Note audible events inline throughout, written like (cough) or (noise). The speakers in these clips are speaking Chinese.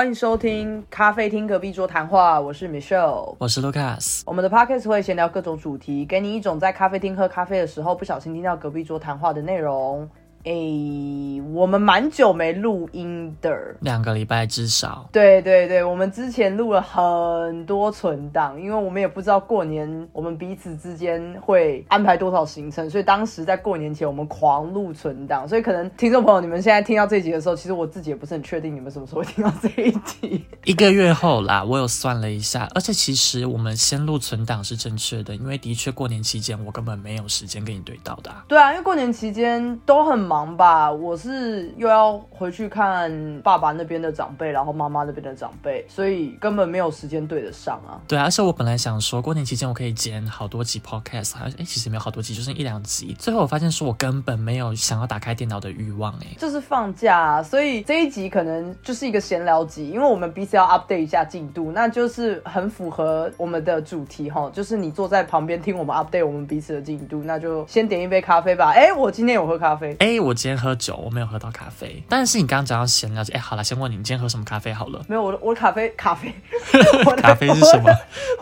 欢迎收听咖啡厅隔壁桌谈话，我是 Michelle。我是 Lucas，我们的 podcast 会闲聊各种主题，给你一种在咖啡厅喝咖啡的时候不小心听到隔壁桌谈话的内容。诶，我们蛮久没录音的。两个礼拜至少。对对对，我们之前录了很多存档，因为我们也不知道过年我们彼此之间会安排多少行程，所以当时在过年前我们狂录存档，所以可能听众朋友你们现在听到这一集的时候，其实我自己也不是很确定你们什么时候会听到这一集。一个月后啦，我有算了一下，而且其实我们先录存档是正确的，因为的确过年期间我根本没有时间跟你对到的啊、对啊，因为过年期间都很忙吧，我是又要回去看爸爸那边的长辈，然后妈妈那边的长辈，所以根本没有时间对得上啊。对啊，而且我本来想说过年期间我可以剪好多集 podcast，还哎其实没有好多集，就剩一两集。最后我发现说我根本没有想要打开电脑的欲望哎。就是放假、啊，所以这一集可能就是一个闲聊集，因为我们彼此要 update 一下进度，那就是很符合我们的主题哈，就是你坐在旁边听我们 update 我们彼此的进度，那就先点一杯咖啡吧。哎，我今天有喝咖啡，哎，我今天喝酒，我没有喝到咖啡。但是你刚刚讲到闲聊，哎，好了，先问你，你今天喝什么咖啡好了？没有我的我的咖啡咖啡，我的咖啡 (laughs) 是什么？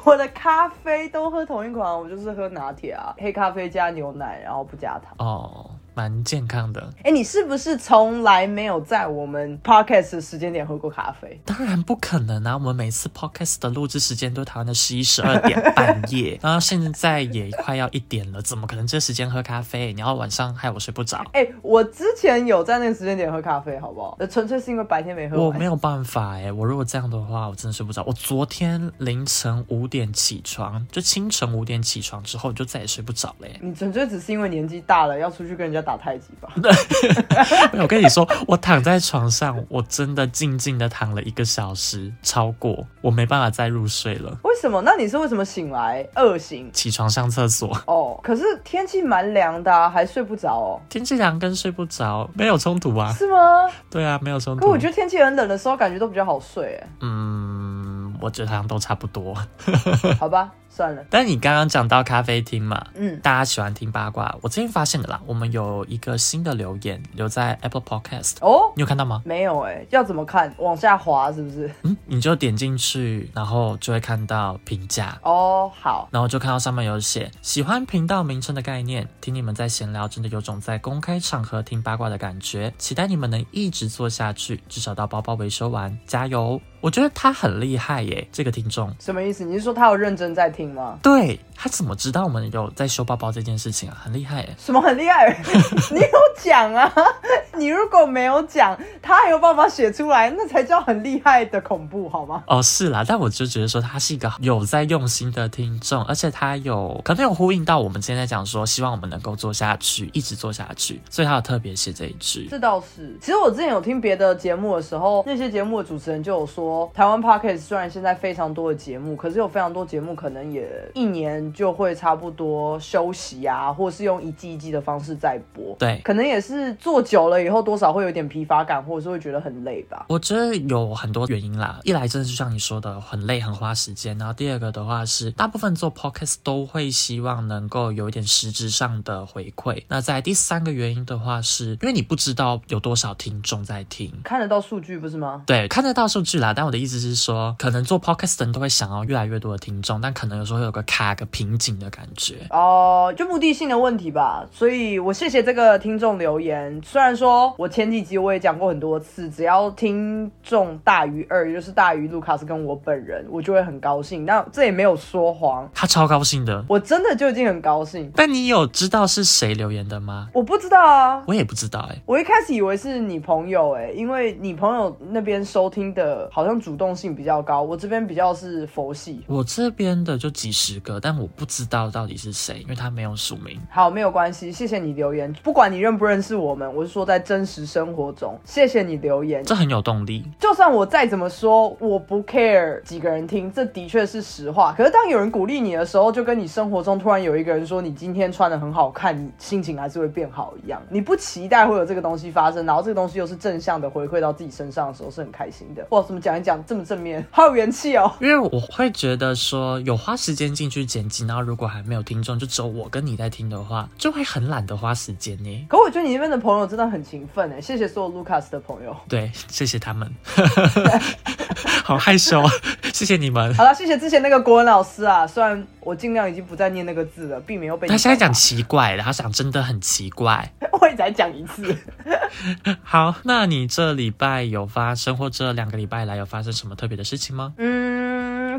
我的咖啡都喝同一款，我就是喝拿铁啊，黑咖啡加牛奶，然后不加糖。哦，蛮健康的。哎，你是不是从来没有在我们 podcast 的时间点喝过咖啡？当然不可能啊！我们每次 podcast 的录制时间都是台湾的十一、十二点半夜，然 (laughs) 后现在也快要一点了，怎么可能这时间喝咖啡？你要晚上害我睡不着。哎、我之前有在那个时间点喝咖啡，好不好？呃纯粹是因为白天没喝完。我没有办法哎、我如果这样的话，我真的睡不着。我昨天凌晨五点起床，就清晨五点起床之后，就再也睡不着嘞、你纯粹只是因为年纪大了，要出去跟人家打太极吧？(laughs) (laughs) 没有我跟你说，我躺在床上，我真的静静的躺了一个小时，超过我没办法再入睡了。为什么？那你是为什么醒来饿醒？起床上厕所，哦，可是天气蛮凉的、啊，还睡不着哦，天气凉跟睡不着没有冲突啊。是吗？对啊，没有冲突。可我觉得天气很冷的时候，感觉都比较好睡，哎，嗯，我觉得好像都差不多。好吧，算了，但你刚刚讲到咖啡厅嘛，嗯，大家喜欢听八卦。我最近发现的啦，我们有一个新的留言留在 Apple Podcast，哦，你有看到吗？没有哎，要怎么看？往下滑是不是？嗯，你就点进去，然后就会看到评价。哦，好，然后就看到上面有写喜欢频道名称的概念，听你们在闲聊，真的有种在公开场合听八卦的感觉。期待你们能一直做下去，至少到包包维修完，加油！我觉得他很厉害耶，这个听众。什么意思？你是说他有认真在听吗？对他怎么知道我们有在修包包这件事情啊？很厉害耶！什么很厉害？(laughs) 你有讲啊？你如果没有讲，他还有办法写出来，那才叫很厉害的恐怖，好吗？哦，是啦，但我就觉得说他是一个有在用心的听众，而且他有可能有呼应到我们今天在讲说，希望我们能够做下去，一直做下去，所以他有特别写这一句。这倒是。其实我之前有听别的节目的时候，那些节目的主持人就有说，台湾 podcast 虽然现在非常多的节目，可是有非常多节目可能也一年就会差不多休息啊，或是用一季一季的方式在播。对可能也是做久了以后，多少会有点疲乏感，或者是会觉得很累吧。我觉得有很多原因啦，一来真的就像你说的很累很花时间，然后第二个的话是大部分做 podcast 都会希望能够有一点实质上的回馈。那在第三个原因的话是，因为你不知道有多少听众在听。看得到数据不是吗？对，看得到数据啦，但我的意思是说，可能做 podcast 的人都会想要越来越多的听众，但可能有时候会有个卡个瓶颈的感觉。哦、就目的性的问题吧。所以我谢谢这个听众留言。虽然说我前几集我也讲过很多次，只要听众大于二，也就是大于卢卡斯跟我本人，我就会很高兴。那这也没有说谎，他超高兴的，我真的就已经很高兴。但你有知道是谁留言的吗？我不知道啊。我也不知道哎、我一开始以为是你朋友哎、因为你朋友那边收听的好像主动性比较高，我这边比较是佛系。我这边的就几十个，但我不知道到底是谁，因为他没有署名。好，没有关系，谢谢你留言。不管你认不认识我们，我是说在真实生活中，谢谢你留言。这很有动力。就算我再怎么说，我不 care 几个人听，这的确是实话。可是当有人鼓励你的时候，就跟你生活中突然有一个人说你今天穿的很好看，你心情还是会变好一样。你不期待会有这个东西发生，然后这个东西又是正向的回馈到自己身上的时候，是很开心的。(laughs) 哇，怎么讲一讲这么正面，好有元气哦。因为我会觉得说，有花时间进去剪辑，然后如果还没有听众，就只有我跟你在听的话，就会很懒得花时间呢。可我觉得你那边的朋友真的很勤奋哎，谢谢所有 Lucas 的朋友。对，谢谢他们。(laughs) 好害羞，(laughs) 谢谢你们。好了，谢谢之前那个国文老师啊，虽然我尽量已经不再念那个字了，避免又被他现在讲奇怪了，他讲真的很奇怪。(laughs) 我也再讲一次。好，那你这礼拜有发生，或这两个礼拜来有发生什么特别的事情吗？嗯，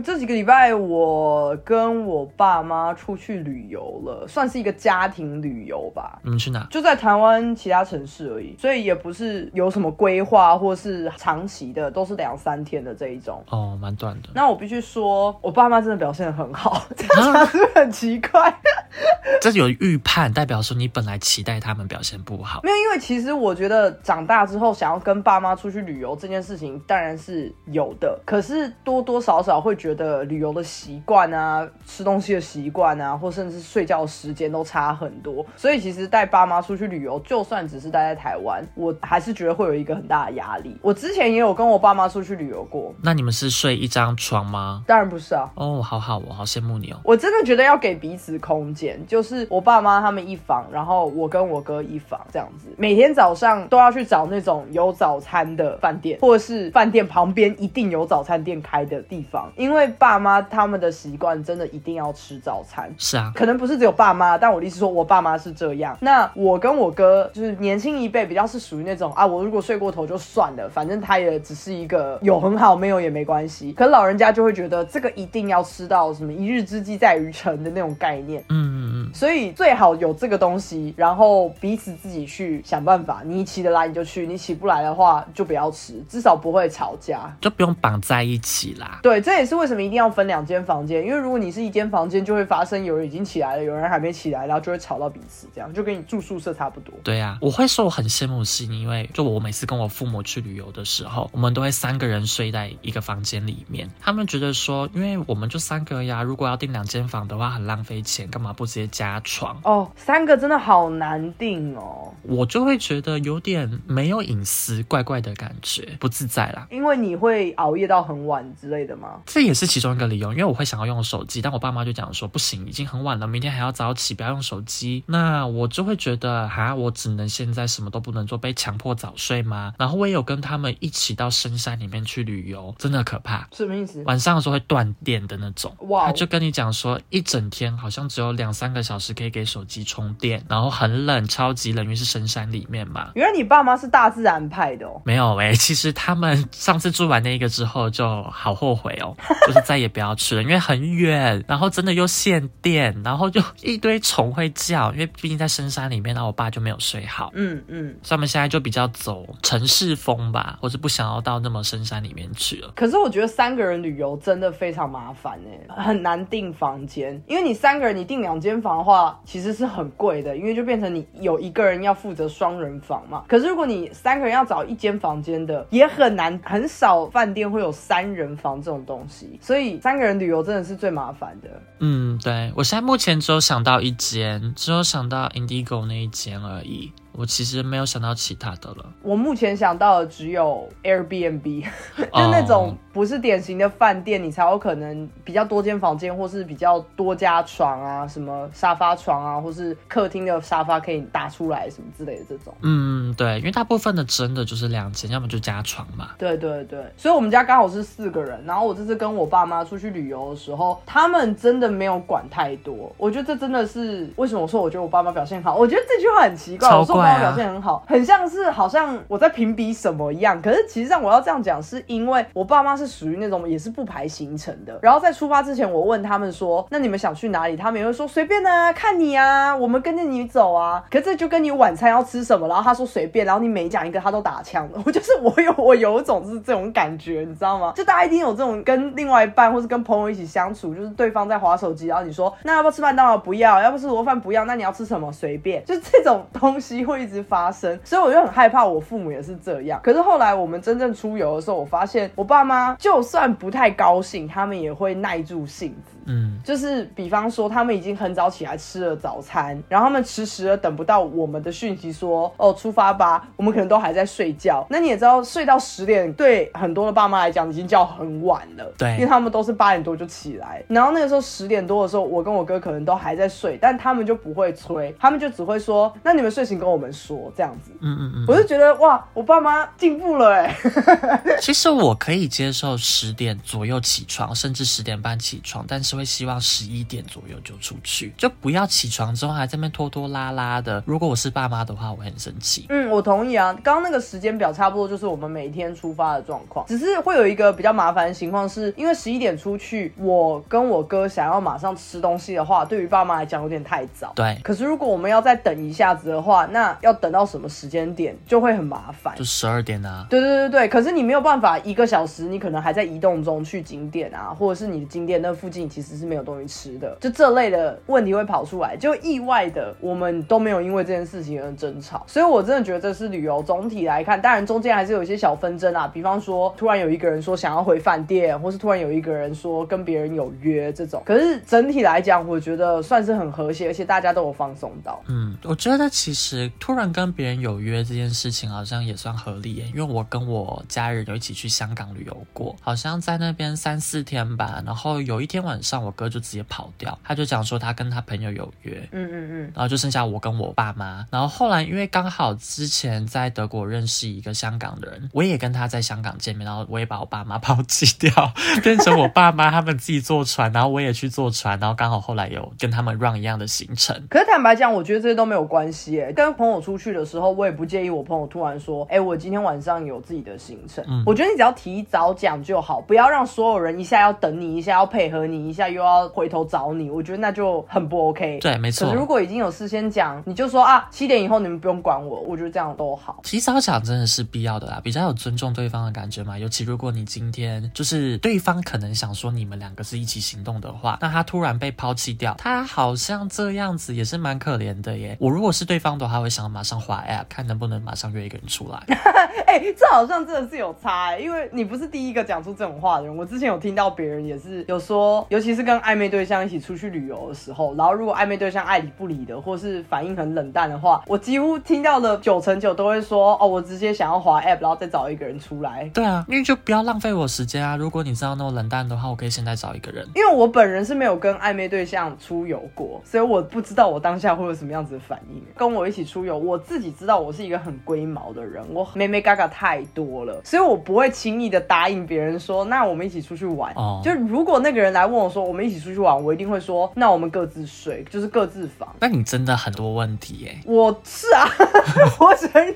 这几个礼拜我跟我爸妈出去旅游了，算是一个家庭旅游吧。你们去哪？就在台湾其他城市而已，所以也不是有什么规划或是长期的，都是两三天的这一种。哦，蛮短的。那我必须说，我爸妈真的表现的很好，这样讲是是很奇怪？(laughs) 这有预判，代表说你本来期待他们表现不好。没有，因为其实我觉得长大之后想要跟爸妈出去旅游这件事情当然是有的，可是多多少少会觉得旅游的习惯啊、吃东西的习惯啊，或甚至睡觉时间都差很多。所以其实带爸妈出去旅游，就算只是待在台湾，我还是觉得会有一个很大的压力。我之前也有跟我爸妈出去旅游过，那你们是睡一张床吗？当然不是啊。哦，好好，我好羡慕你哦。我真的觉得要给彼此空间，就是我爸妈他们一房，然后我跟我哥一房这样子，每天早上都要去找那种有早餐的饭店，或者是饭店旁边一定有早餐店开的地方，因为爸妈他们的习惯真的一定要吃早餐。是啊，可能不是只有爸妈，但我的意思说，我爸妈是这样。那我跟我哥就是年轻一辈，比较是属于那种啊，我如果睡过头就算了，反正他也只是一个有很好，没有也没关系。可老人家就会觉得这个一定要吃到什么一日之计在于晨的那种概念。嗯嗯嗯，所以最好有这个东西，然后彼此自己去想办法。你起得来你就去，你起不来的话就不要吃，至少不会吵架。就不用绑在一起啦。对，这也是为什么一定要分两间房间，因为如果你是一间房间，就会发生有人已经起来了，有人还没起来，然后就会吵到彼此，这样就跟你住宿舍差不多。对呀、我会说我很羡慕，是因为就我每次跟我父母去旅游的时候，我们都会三个人睡在一个房间里面。他们觉得说，因为我们就三个呀，如果要订两间房的话，很浪费钱，干嘛不直接加床？哦，三个真的好难订哦，我就会觉得有点没有隐私，怪怪的感觉，不自在啦。因为你会熬夜到很晚之类的吗？这也是其中一个理由，因为我会想要用手机，但我爸妈就讲说不行，已经很晚了，明天还要早起，不要用手机。那我就会觉得，哈，我只能现在什么都不能做，被强迫早睡吗？然后我也有跟他们一起到深山里面去旅游，真的可怕。什么意思？晚上的时候会断电的那种，哇哦他就跟你讲说，一整天好像只有两三个小时可以给手机充电，然后很冷，超级冷，因为是深山里面嘛。原来你爸妈是大自然派的哦。没有诶、其实他们上次住完那一个之后就好后悔哦，就是再也不要吃了，因为很远，然后真的又限电，然后就一堆虫会叫，因为毕竟在深山里面，然后我爸就没有睡好。嗯嗯。所以他们现在就比较走城市风吧，或是不想要到那么深山里面去了。可是我觉得三个人旅游真的非常麻烦哎，很难订房间，因为你三个人你订两间房的话，其实是很贵的，因为就变成你有一个人要负责双人房嘛。可是如果你三个人要找一间房间的，也很难，很少饭店会有三人房这种东西，所以三个人旅游真的是最麻烦的。嗯，对我现在目前只有想到一间，只有想到 Indigo 那一间而已。我其实没有想到其他的了。我目前想到的只有 Airbnb，(laughs) 就那种不是典型的饭店，你才有可能比较多间房间，或是比较多家床啊，什么沙发床啊，或是客厅的沙发可以打出来什么之类的这种。嗯，对，因为大部分的真的就是两间，要么就加床嘛。对对对，所以我们家刚好是四个人，然后我这次跟我爸妈出去旅游的时候，他们真的没有管太多。我觉得这真的是为什么我说我觉得我爸妈表现好，我觉得这句话很奇怪，超我表现很好，很像是好像我在评比什么一样。可是其实上我要这样讲，是因为我爸妈是属于那种也是不排行程的。然后在出发之前，我问他们说：“那你们想去哪里？”他们也会说：“随便啊，看你啊，我们跟着你走啊。”可这就跟你晚餐要吃什么，然后他说随便，然后你每讲一个他都打枪了。我就是我有我有一种是这种感觉，你知道吗？就大家一定有这种跟另外一半或是跟朋友一起相处，就是对方在划手机，然后你说那要不要吃麦当劳？不要，要不吃螺饭？不要，那你要吃什么？随便，就这种东西会一直发生，所以我就很害怕我父母也是这样。可是后来我们真正出游的时候，我发现我爸妈就算不太高兴，他们也会耐住性子。嗯，就是比方说，他们已经很早起来吃了早餐，然后他们迟迟的等不到我们的讯息，说哦出发吧，我们可能都还在睡觉。那你也知道，睡到十点对很多的爸妈来讲已经叫很晚了，对因为他们都是八点多就起来，然后那个时候十点多的时候，我跟我哥可能都还在睡，但他们就不会催，他们就只会说，那你们睡醒跟我们说这样子。嗯嗯嗯。我就觉得哇，我爸妈进步了哎、(laughs) 其实我可以接受十点左右起床，甚至十点半起床，但是会希望十一点左右就出去，就不要起床之后还在那边拖拖拉拉的。如果我是爸妈的话，我很生气。嗯，我同意啊。刚刚那个时间表差不多就是我们每天出发的状况，只是会有一个比较麻烦的情况是，因为十一点出去，我跟我哥想要马上吃东西的话，对于爸妈来讲有点太早。对，可是如果我们要再等一下子的话，那要等到什么时间点就会很麻烦就。十二点啊。对对对对，可是你没有办法一个小时，你可能还在移动中去景点啊，或者是你的景点那附近其实是没有东西吃的，就这类的问题会跑出来，就意外的我们都没有因为这件事情而争吵，所以我真的觉得这是旅游总体来看，当然中间还是有一些小纷争啊，比方说突然有一个人说想要回饭店，或是突然有一个人说跟别人有约这种，可是整体来讲，我觉得算是很和谐，而且大家都有放松到。嗯，我觉得其实突然跟别人有约这件事情好像也算合理耶，因为我跟我家人有一起去香港旅游过，好像在那边三四天吧，然后有一天晚上我哥就直接跑掉，他就讲说他跟他朋友有约，嗯嗯嗯，然后就剩下我跟我爸妈。然后后来因为刚好之前在德国认识一个香港的人，我也跟他在香港见面，然后我也把我爸妈抛弃掉，(laughs) 变成我爸妈他们自己坐船，然后我也去坐船，然后刚好后来有跟他们 run 一样的行程。可是坦白讲，我觉得这些都没有关系耶。跟朋友出去的时候，我也不介意我朋友突然说：“哎、我今天晚上有自己的行程。嗯我觉得你只要提早讲就好，不要让所有人一下要等你，一下要配合你，一下又要回头找你。我觉得那就很不 OK。对，没错可是。如果已经有事先讲，你就说啊，七点以后你们不用管我，我觉得这样都好。提早讲真的是必要的啦，比较有尊重对方的感觉嘛。尤其如果你今天就是对方可能想说你们两个是一起行动的话，那他突然被抛弃掉，他好像这样子也是蛮可怜的耶。我如果是对方的话，会想马上滑 app 看能不能马上约一个人出来。(laughs) 哎、这好像真的是有差哎、因为你不是第一个讲出这种话的人。我之前有听到别人也是有说，尤其是跟暧昧对象一起出去旅游的时候，然后如果暧昧对象爱理不理的，或是反应很冷淡的话，我几乎听到的九成九都会说，哦，我直接想要滑 app，然后再找一个人出来。对啊，因为就不要浪费我时间啊。如果你知道那么冷淡的话，我可以现在找一个人。因为我本人是没有跟暧昧对象出游过，所以我不知道我当下会有什么样子的反应。跟我一起出游，我自己知道我是一个很龟毛的人，我妹妹嘎嘎太多了，所以我不会轻易的答应别人说，那我们一起出去玩。哦就如果那个人来问我说我们一起出去玩，我一定会说，那我们各自睡，就是各自房。那你真的很多问题耶，我是啊，(laughs) 我承认。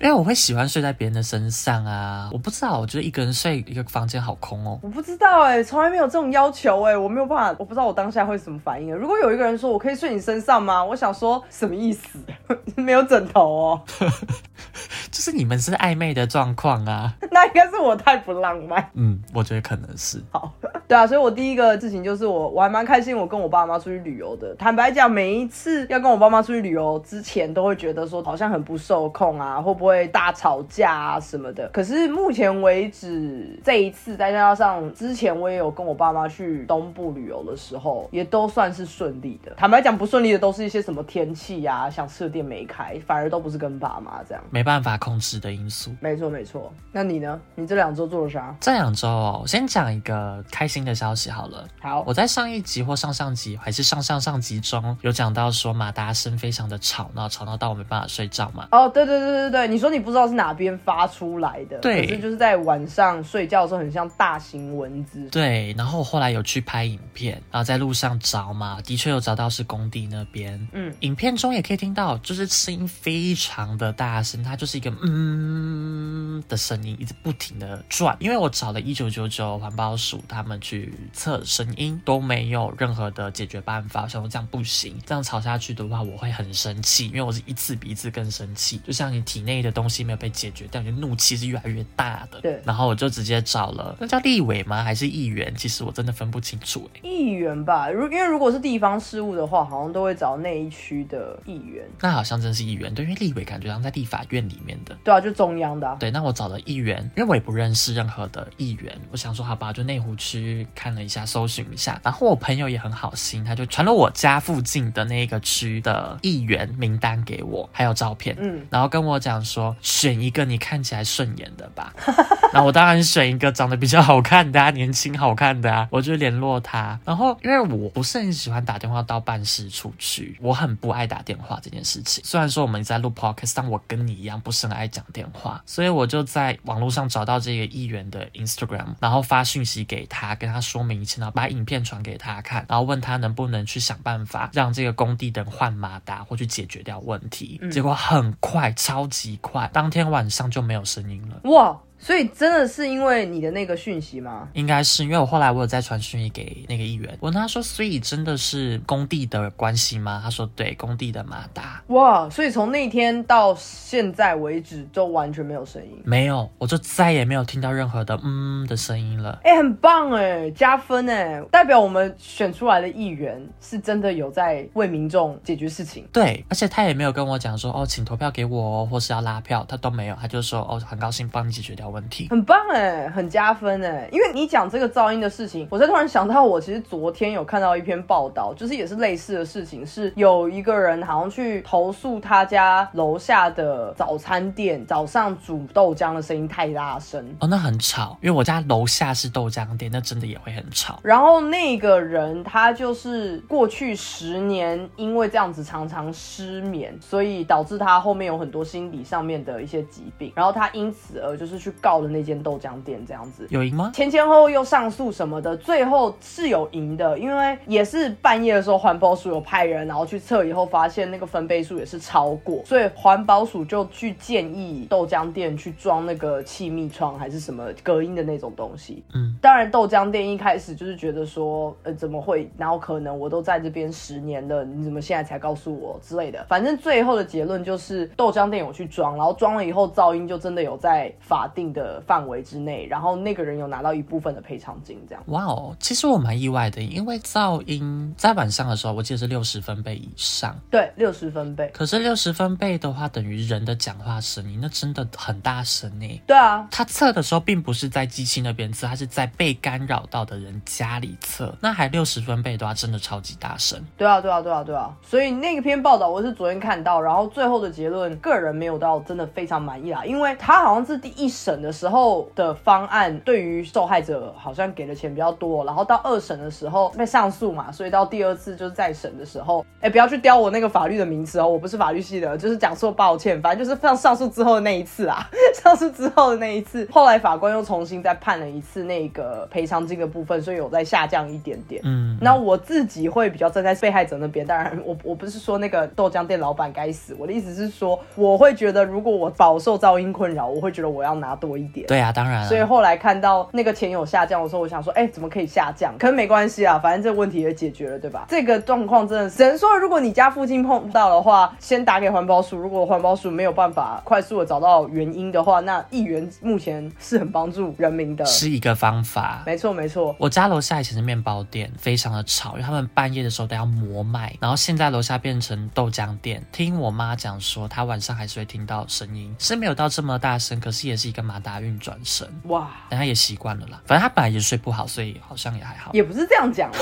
因为我会喜欢睡在别人的身上啊。我不知道，我觉得一个人睡一个房间好空哦。我不知道哎、从来没有这种要求哎、我没有办法，我不知道我当下会什么反应。如果有一个人说我可以睡你身上吗？我想说什么意思？(laughs) 没有枕头哦，(laughs) 就是你们是暧昧的状况啊。(laughs) 那应该是我太不浪漫。嗯，我觉得可能是。好，(laughs) 对啊，所以我第一个事情就是我我还蛮开心，我跟我爸妈出去旅游的。坦白讲，每一次要跟我爸妈出去旅游之前，都会觉得说好像很不受控啊，会不会大吵架啊什么的。可是目前为止，这一次再加上之前我也有跟我爸妈去东部旅游的时候，也都算是顺利的。坦白讲，不顺利的都是一些什么天气啊，想吃的店没开，反而都不是跟爸妈这样。没办法控制的因素。没错没错，那你呢？你这两周做了啥？这两周哦，我先讲一个开心的消息好了。好，我在上一集或上上集还是上上上集中有讲到说马达声非常的吵闹，吵闹到我没办法睡觉嘛。哦，对对对对对，你说你不知道是哪边发出来的，对可是就是在晚上睡觉的时候，很像大型蚊子。对，然后我后来有去拍影片，然后在路上找嘛，的确有找到是工地那边。嗯，影片中也可以听到，就是声音非常的大声，它就是一个嗯的声音，一直不停的转。因为我找了一九九九环保署他们去测声音，都没有任何的解决办法。我想说这样不行，这样吵下去的话，我会很生气，因为我是一次比一次更生气。就像你体内的东西没有被解决掉，你的怒气是越来越大的。对然后我就直接找了，那叫立委吗？还是议员？其实我真的分不清楚、欸。议员吧，如因为如果是地方事务的话，好像都会找那一区的议员。那好像真是议员，对，因为立委感觉像在立法院里面的。对啊，就中央的、啊。对，那我找了议员，因为我也不认识任何的议员，我想说好吧，就内湖区看了一下，搜寻一下，然后我朋友也很好心，他就传了我家附近的那个区的议员名单给我，还有照片，嗯，然后跟我讲说选一个你看起来顺眼的吧，(laughs) 然后我当然选一个长得比较好看的啊，年轻好看的啊，我就联络他，然后因为我不是很喜欢打电话到办事处去，我很不爱打电话这件事情，虽然说我们在录 podcast，但我跟你一样不是很爱讲电话，所以我就在网络上找到这个议员的 Instagram，然后发讯息给他，跟他说明一切，然后把影片传给他看，然后问他能不能去想办法让这个工地的换马达或去解决掉问题。结果很快，超级快，当天晚上就没有声音了。哇，所以真的是因为你的那个讯息吗？应该是因为我后来我有再传讯息给那个议员，我跟他说，所以真的是工地的关系吗？他说对，工地的马达哇，所以从那天到现在为止都完全没有声音。没有，我就再也没有听到任何的嗯的声音了。哎、很棒哎，加分哎，代表我们选出来的议员是真的有在为民众解决事情。对，而且他也没有跟我讲说哦，请投票给我哦，或是要拉票，他都没有，他就说哦，很高兴帮你解决掉问题。很棒哎，很加分哎！因为你讲这个噪音的事情，我才突然想到，我其实昨天有看到一篇报道，就是也是类似的事情，是有一个人好像去投诉他家楼下的早餐店早上煮豆浆的声音太大声。哦，那很吵，因为我家楼下是豆浆店，那真的也会很吵。然后那个人他就是过去十年因为这样子常常失眠，所以导致他后面有很多心理上面的一些疾病，然后他因此而就是去告的那间豆浆店这样子。有赢吗？前前后后又上诉什么的，最后是有赢的，因为也是半夜的时候，环保署有派人，然后去测以后发现那个分贝数也是超过，所以环保署就去建议豆浆店去装那个气密窗还是什么隔音的那种东西。嗯，当然豆浆店一开始就是觉得说，呃，怎么会？然后可能？我都在这边十年了，你怎么现在才告诉我之类的？反正最后的结论就是豆浆店有去装，然后装了以后噪音就真的有在法定的范围之内，然后那个人有拿到一部分的赔偿金，这样。哇哦，其实我蛮意外的，因为噪音在晚上的时候，我记得是六十分贝以上。对，六十分贝。可是六十分贝的话，等于人的讲话声音，那真的很大声呢。对啊，他测的时候，并不是在机器那边测，他是在被干扰到的人家里测，那还六十分贝的话，真的超级大声。对啊，对啊，对啊，对啊。所以那篇报道我是昨天看到，然后最后的结论，个人没有到真的非常满意啦，因为他好像是第一审的时候的方案，对于受害者好像给的钱比较多，然后到二审的时候被上诉嘛，所以到第二次就是再审的时候，哎，不要去雕我那个法律的名词哦，我不是法律系的，就是讲错，抱歉，反正就是上上诉之后的那一次啊，(laughs) 上诉之后的那一次，后来法官又重新再判了一次那个赔偿金的部分，所以有在下降一点点。嗯，那我自己会比较站在被害者那边，当然我我不是说那个豆浆店老板该死，我的意思是说，我会觉得如果我饱受噪音困扰，我会觉得我要拿多一点。对啊，当然所以。后来看到那个钱有下降的时候，我想说，哎、怎么可以下降？可是没关系啊，反正这个问题也解决了，对吧？这个状况真的是只能说，如果你家附近碰到的话，先打给环保署。如果环保署没有办法快速的找到原因的话，那议员目前是很帮助人民的。是一个方法。没错，没错。我家楼下以前是面包店，非常的吵，因为他们半夜的时候都要磨麦，然后现在楼下变成豆浆店。听我妈讲说，她晚上还是会听到声音，是没有到这么大声，可是也是一个马达运转神。哇，但他也习惯了啦，反正他本来也睡不好，所以好像也还好。也不是这样讲啊。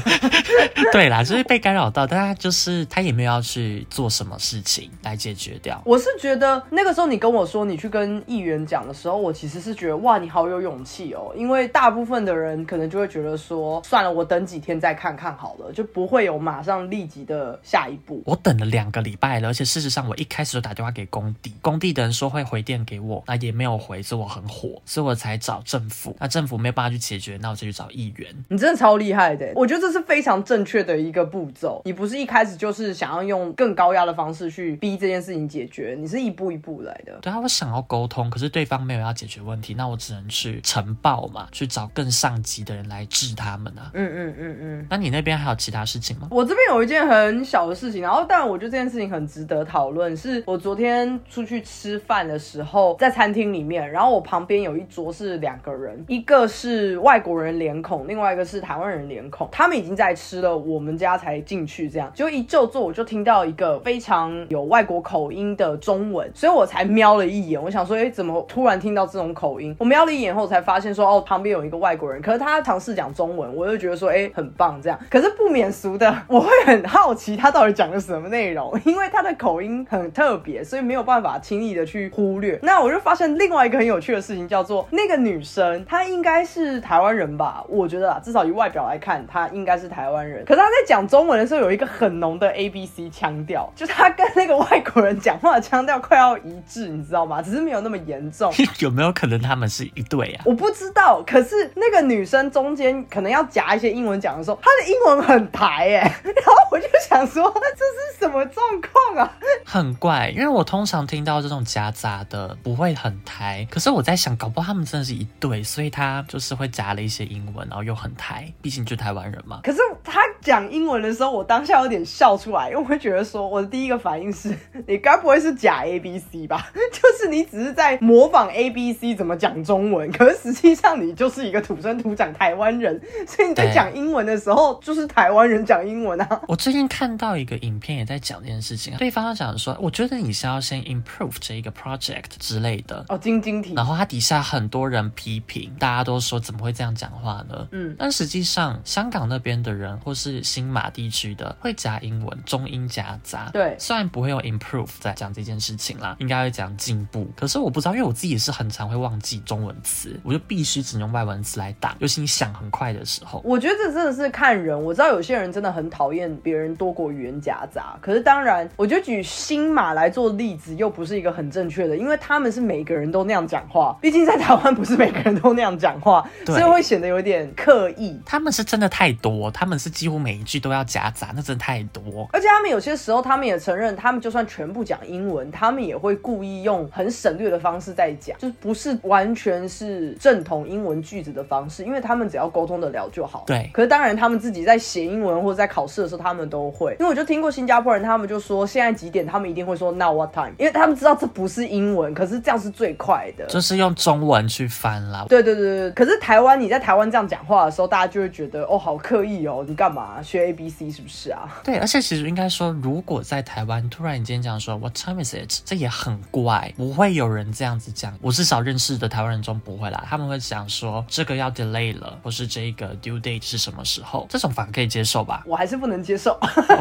(laughs) (laughs) 对啦，就是被干扰到，但他就是他也没有要去做什么事情来解决掉。我是觉得那个时候你跟我说你去跟议员讲的时候，我其实是觉得哇，你好有勇气哦。因为大部分的人可能就会觉得说，算了，我等几天再看看好了，就不会有马上立即的下一步。我等了两个礼拜了，而且事实上我一开始就打电话给工地，工地的人说会回电给我，那也没有回。回，所以我很火，所以我才找政府。那政府没有办法去解决，那我就去找议员。你真的超厉害的，我觉得这是非常正确的一个步骤。你不是一开始就是想要用更高压的方式去逼这件事情解决，你是一步一步来的。对啊，我想要沟通，可是对方没有要解决问题，那我只能去呈报嘛，去找更上级的人来治他们啊。嗯嗯嗯嗯。那你那边还有其他事情吗？我这边有一件很小的事情，然后但我觉得这件事情很值得讨论。是我昨天出去吃饭的时候，在餐厅里面，然后我旁边有一桌是两个人，一个是外国人脸孔，另外一个是台湾人脸孔。他们已经在吃了，我们家才进去，这样就一就坐，我就听到一个非常有外国口音的中文，所以我才瞄了一眼，我想说，哎，怎么突然听到这种口音？我瞄了一眼后才发现说，哦，旁边有一个外国人，可是他尝试讲中文，我就觉得说，哎，很棒，这样。可是不免俗的，我会很好奇他到底讲了什么内容，因为他的口音很特别，所以没有办法轻易的去忽略。那我就发现另外一个很有趣的事情，叫做那个女生，她应该是台湾人吧？我觉得啊，至少以外表来看，她应该是台湾人。可是她在讲中文的时候，有一个很浓的 A B C 腔调，就她跟那个外国人讲话的腔调快要一致，你知道吗？只是没有那么严重。(laughs) 有没有可能他们是一对啊？我不知道。可是那个女生中间可能要夹一些英文讲的时候，她的英文很台哎，(laughs) 然后我就想说，这是什么状况啊？很怪，因为我通常听到这种夹杂的不会很台，可是我在想，搞不好他们真的是一对，所以他就是会夹了一些英文，然后又很台，毕竟就台湾人嘛。可是他讲英文的时候，我当下有点笑出来，因为我会觉得说，我的第一个反应是，(laughs) 你该不会是假 A B C 吧？(laughs) 就是你只是在模仿 A B C 怎么讲中文，可是实际上你就是一个土生土长台湾人，(laughs) 所以你在讲英文的时候，就是台湾人讲英文啊。我最近看到一个影片也在讲这件事情，对方讲说，我觉得你是要先 improve 这一个 project 之类的哦，晶晶体。然后他底下很多人批评，大家都说怎么会这样讲话呢？嗯，但实际上香港那边的人或是新马地区的会夹英文，中英夹杂。对，虽然不会用 improve 在讲这件事情啦，应该会讲进步。可是我不知道，因为我自己也是很常会忘记中文词，我就必须只能用外文词来打，尤其你想很快的时候。我觉得这真的是看人，我知道有些人真的很讨厌别人多国语言夹杂，可是当然，我觉得举新马来做例子又不是一个很正确的，因为他们是每个人都那样讲话，毕竟在台湾不是每个人都那样讲话，所以会显得有点刻意。他们是真的太多，他们是几乎每一句都要夹杂，那真的太多。而且他们有些时候，他们也承认，他们就算全部讲英文，他们也会故意用很省略的方式在讲，就是不是完全是正统英文句子的方式，因为他们只要沟通得了就好。对。可是当然，他们自己在写英文或者在考试的时候，他们都会。因为我就听过新加坡人，他们就说现在几点，他们一定会说 Now what time，因为他们知道这不是英文，可是这样是最快的，就是用中文去翻啦。对对对对。可是台湾你在台湾这样讲话的时候，大家就会觉得哦，好刻意哦，你干嘛学 A B C 是不是啊？对，而且其实应该说，如果在台湾突然间讲说 What time is it，这也很怪，不会有人这样子讲。我至少认识的台湾人中不会啦，他们会讲说这个要 delay 了，或是这个 due date 是什么时候，这种反而可以接受吧？我还是不能接受，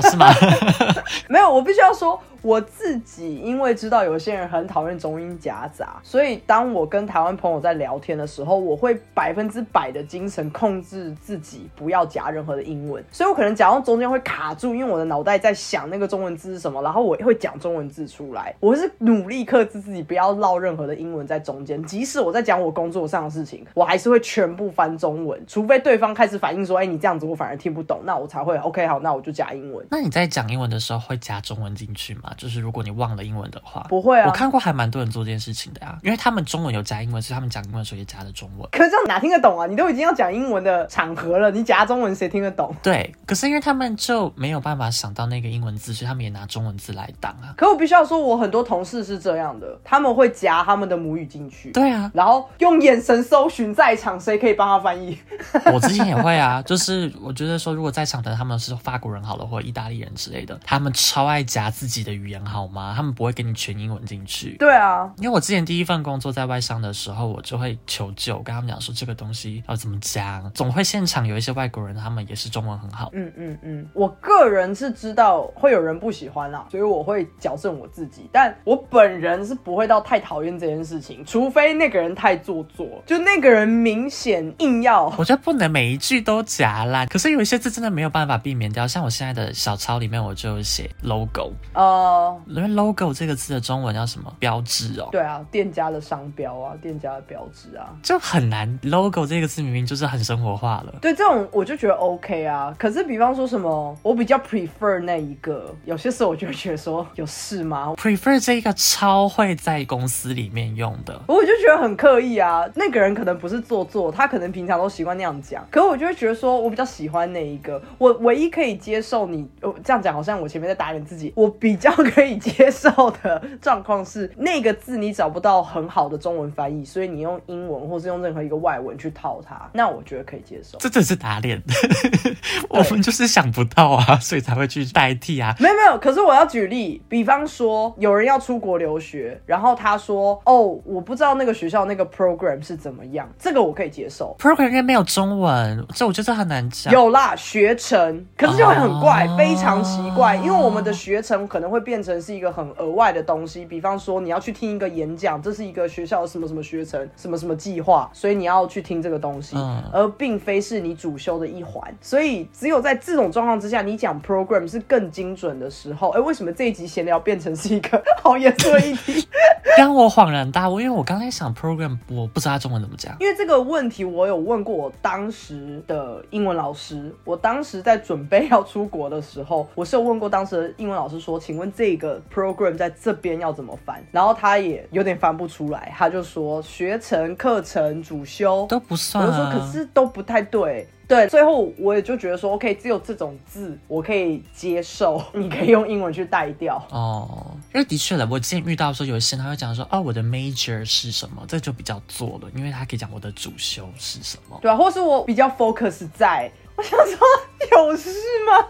是吗？(laughs) 没有，我必须要说。我自己因为知道有些人很讨厌中英夹杂，所以当我跟台湾朋友在聊天的时候，我会百分之百的精神控制自己不要夹任何的英文。所以我可能讲到中间会卡住，因为我的脑袋在想那个中文字是什么，然后我会讲中文字出来。我是努力克制自己不要唠任何的英文在中间，即使我在讲我工作上的事情，我还是会全部翻中文，除非对方开始反应说：“哎，你这样子我反而听不懂。”那我才会 OK 好，那我就夹英文。那你在讲英文的时候会夹中文进去吗？就是如果你忘了英文的话，不会啊。我看过还蛮多人做这件事情的呀，因为他们中文有夹英文，所以他们讲英文的时候也夹的中文。可是这样哪听得懂啊？你都已经要讲英文的场合了，你夹中文谁听得懂？对，可是因为他们就没有办法想到那个英文字，所以他们也拿中文字来挡啊。可我必须要说，我很多同事是这样的，他们会夹他们的母语进去。对啊，然后用眼神搜寻在场谁可以帮他翻译。我之前也会啊，就是我觉得说，如果在场的他们是法国人好了，或者意大利人之类的，他们超爱夹自己的语言好吗？他们不会给你全英文进去。对啊，因为我之前第一份工工作在外商的时候，我就会求救，跟他们讲说这个东西要怎么讲。总会现场有一些外国人，他们也是中文很好。嗯嗯嗯，我个人是知道会有人不喜欢啦，所以我会矫正我自己。但我本人是不会到太讨厌这件事情，除非那个人太做作，就那个人明显硬要。我觉得不能每一句都夹啦，可是有一些字真的没有办法避免掉。像我现在的小抄里面，我就写 logo 哦，因为 logo 这个字的中文叫什么？标志哦。对啊，店家的商标啊，店家的标志啊。就很难。logo 这个字明明就是很生活化了。对，这种我就觉得 OK 啊。可是比方说什么，我比较 prefer 那一个，有些时候我就会觉得说，有事吗？prefer 这一个超会在公司里面用的。我就觉得很刻意啊。那个人可能不是做作，他可能平常都习惯那样讲。可是我就会觉得说，我比较喜欢那一个。我唯一可以接受你，哦，这样讲好像我前面在打脸自己。我比较可以接受的状况是，那个字你找不到很好的中文翻译，所以你用英文或是用任何一个外文去套它，那我觉得可以接受。这真是打脸，我们就是想不到啊，所以才会去代替啊。没有没有，可是我要举例，比方说有人要出国留学，然后他说：“哦，我不知道那个学校那个 program 是怎么样。”这个我可以接受。program 应该没有中文，这我觉得很难讲。有啦，学程，可是就会很怪，哦非常奇怪，因为我们的学程可能会变成是一个很额外的东西，比方说你要去听一个演讲，这是一个学校什么什么学程，什么什么计划，所以你要去听这个东西，嗯而并非是你主修的一环。所以只有在这种状况之下，你讲 program 是更精准的时候。哎、为什么这一集闲聊变成是一个好严肃的议题？(laughs) 让我恍然大悟，因为我刚才想 program，我不知道它中文怎么讲。因为这个问题，我有问过我当时的英文老师。我当时在准备要出国的时候，我是有问过当时的英文老师说：“请问这个 program 在这边要怎么翻？”然后他也有点翻不出来，他就说学程、课程、主修。都不我算、啊。就说，可是都不太对。对，最后我也就觉得说，OK，只有这种字我可以接受，你可以用英文去带掉。哦，因为的确了，我之前遇到的时候，有一些人他会讲说，哦，我的 major 是什么，这就比较做了，因为他可以讲我的主修是什么。对啊，或是我比较 focus 在，我想说有事吗？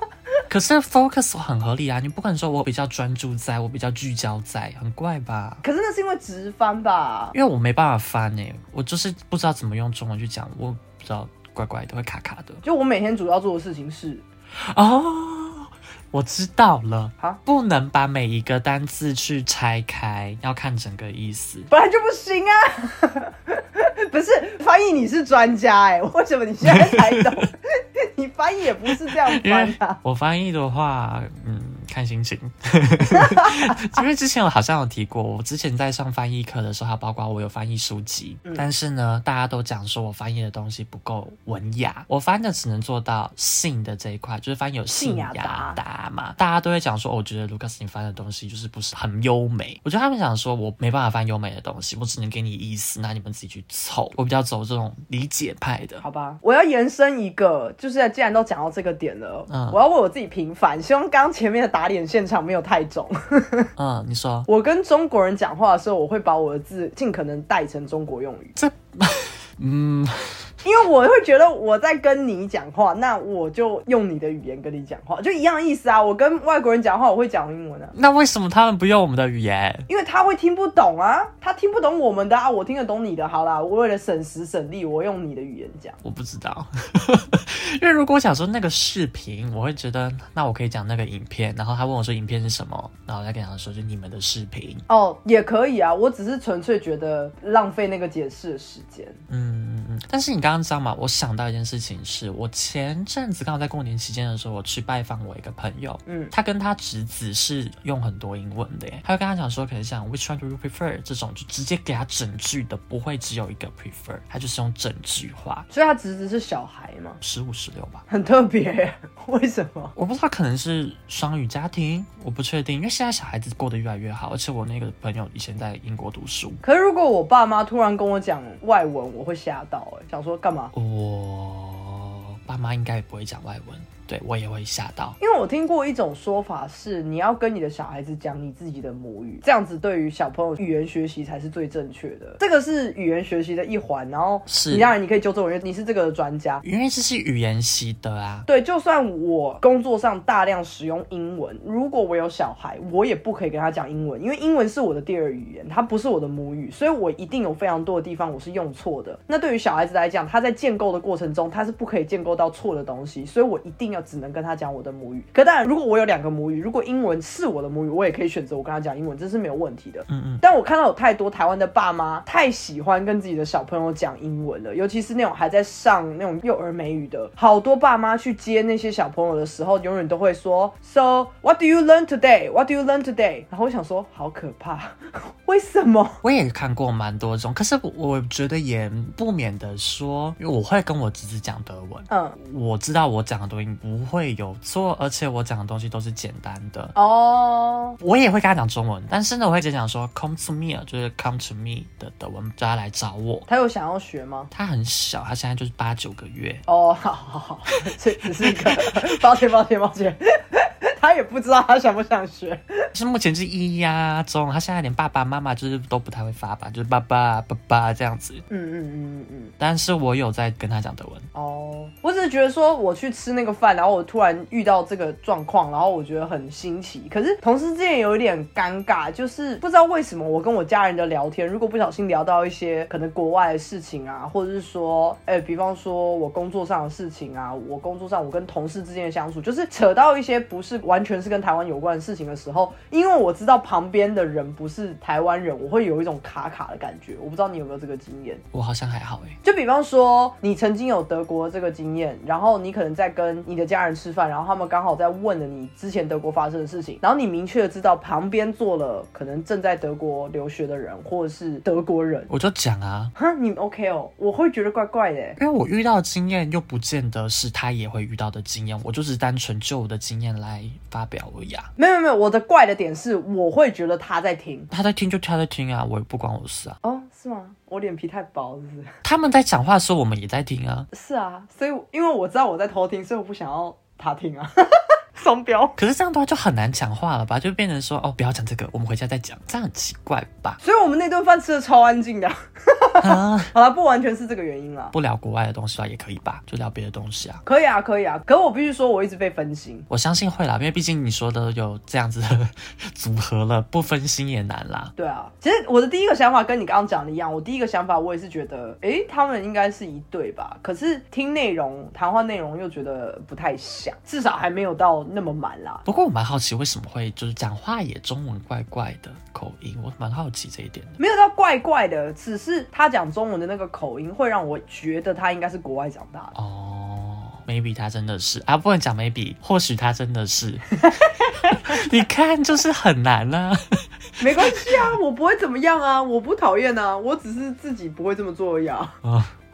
可是 focus 很合理啊，你不可能说我比较专注在，我比较聚焦在，很怪吧？可是那是因为直翻吧？因为我没办法翻诶、我就是不知道怎么用中文去讲，我不知道怪怪的，会卡卡的。就我每天主要做的事情是，哦，我知道了好，不能把每一个单字去拆开，要看整个意思。本来就不行啊。(laughs) 不是翻译，你是专家哎、为什么你现在才懂？(laughs) 你翻译也不是这样翻啊。我翻译的话，嗯，看心情。(laughs) 因为之前我好像有提过，我之前在上翻译课的时候，还包括我有翻译书籍，嗯但是呢，大家都讲说我翻译的东西不够文雅，我翻的只能做到信的这一块，就是翻译有信信雅雅达达嘛。大家都会讲说，哦我觉得卢卡斯你翻的东西就是不是很优美。我觉得他们想说我没办法翻优美的东西，我只能给你意思，那你们自己去凑。我比较走这种理解派的。好吧，我要延伸一个，就是既然都讲到这个点了，嗯我要为我自己平反，希望刚刚前面的打脸现场没有太重。嗯，(laughs) 你说我跟中国人讲话的时候，我会把我的字尽可能带成中国用语，这，(laughs) 嗯。因为我会觉得我在跟你讲话，那我就用你的语言跟你讲话，就一样意思啊。我跟外国人讲话，我会讲英文啊。那为什么他们不用我们的语言？因为他会听不懂啊，他听不懂我们的啊，我听得懂你的。好啦，我为了省时省力，我用你的语言讲。我不知道，(laughs) 因为如果我想说那个视频，我会觉得那我可以讲那个影片，然后他问我说影片是什么，然后我再跟他说就你们的视频。哦，也可以啊，我只是纯粹觉得浪费那个解释的时间。嗯嗯嗯。但是你刚刚知道吗？我想到一件事情是，我前阵子刚好在过年期间的时候，我去拜访我一个朋友，嗯他跟他侄子是用很多英文的耶，他会跟他讲说，可能像 which one do you prefer 这种，就直接给他整句的，不会只有一个 prefer，他就是用整句话，所以他侄子是小孩吗，十五十六吧。很特别，(laughs) 为什么？我不知道，可能是双语家庭，我不确定，因为现在小孩子过得越来越好，而且我那个朋友以前在英国读书，可是如果我爸妈突然跟我讲外文，我会吓到哎，想说干嘛？我爸妈应该也不会讲外文，对我也会吓到。因为我听过一种说法是，你要跟你的小孩子讲你自己的母语，这样子对于小朋友语言学习才是最正确的。这个是语言学习的一环，然后是你当然你可以纠正我，因为你是这个的专家。因为这是语言习得啊，对，就算我工作上大量使用英文，如果我有小孩，我也不可以跟他讲英文，因为英文是我的第二语言，它不是我的母语，所以我一定有非常多的地方我是用错的。那对于小孩子来讲，他在建构的过程中，他是不可以建构到错的东西，所以我一定要只能跟他讲我的母语。可当然，如果我有两个母语，如果英文是我的母语，我也可以选择我跟他讲英文，这是没有问题的。嗯嗯，但我看到有太多台湾的爸妈太喜欢跟自己的小朋友讲英文了，尤其是那种还在上那种幼儿美语的，好多爸妈去接那些小朋友的时候，永远都会说，So what do you learn today? What do you learn today? 然后我想说，好可怕，(laughs) 为什么？我也看过蛮多种，可是我我觉得也不免的说，因为我会跟我侄子讲德文，嗯，我知道我讲的东西不会有错，而且我讲的东西都是简单的。哦，我也会跟他讲中文，但是呢，我会直接讲说 come to me，就是 come to me 的德文，叫他来找我。他有想要学吗？他很小，他现在就是八九个月。哦，好好好，这只是一个，抱歉抱歉抱歉，他也不知道他想不想学。是目前是一呀中，他现在连爸爸妈妈就是都不太会发吧，就是爸爸爸爸这样子。嗯嗯嗯嗯嗯。但是我有在跟他讲德文。哦，我只是觉得说我去吃那个饭，然后我突然遇到这个状况，然后我觉得很新奇。可是同事之间有一点尴尬，就是不知道为什么我跟我家人的聊天，如果不小心聊到一些可能国外的事情啊，或者是说，哎，比方说我工作上的事情啊，我工作上我跟同事之间的相处，就是扯到一些不是完全是跟台湾有关的事情的时候，因为我知道旁边的人不是台湾人，我会有一种卡卡的感觉。我不知道你有没有这个经验？我好像还好哎。就比方说，你曾经有德国这个经验，然后你可能在跟你的家人吃饭，然后他们刚好在问了你之前德国发生的事情，然后你明确的知道旁边坐了可能正在德国留学的人，或者是德国人，我就讲啊，哈，你 OK 哦，我会觉得怪怪的，因为我遇到的经验又不见得是他也会遇到的经验，我就是单纯就我的经验来发表而已啊。没有没有，我的怪的点是，我会觉得他在听，他在听就他在听啊，我也不关我事啊。哦，是吗？我脸皮太薄，是不是？他们在讲话的时候，我们也在听啊。是啊，所以因为我知道我在偷听，所以我不想要他听啊。(laughs) 双标，可是这样的话就很难讲话了吧？就变成说哦，不要讲这个，我们回家再讲，这样很奇怪吧？所以我们那顿饭吃的超安静的。(laughs) 好了，不完全是这个原因啦。不聊国外的东西吧，也可以吧？就聊别的东西啊。可以啊，可以啊。可我必须说，我一直被分心。我相信会啦，因为毕竟你说的有这样子的组合了，不分心也难啦。对啊，其实我的第一个想法跟你刚刚讲的一样，我第一个想法我也是觉得，哎，他们应该是一对吧？可是听内容、谈话内容又觉得不太像，至少还没有到那么满啦。不过我蛮好奇，为什么会就是讲话也中文怪怪的口音？我蛮好奇这一点的。没有到怪怪的，只是他讲中文的那个口音会让我觉得他应该是国外长大的。哦，maybe 他真的是啊，不能讲 maybe，或许他真的是。(laughs) 你看，就是很难啊。没关系啊，我不会怎么样啊，我不讨厌啊，我只是自己不会这么做而已啊。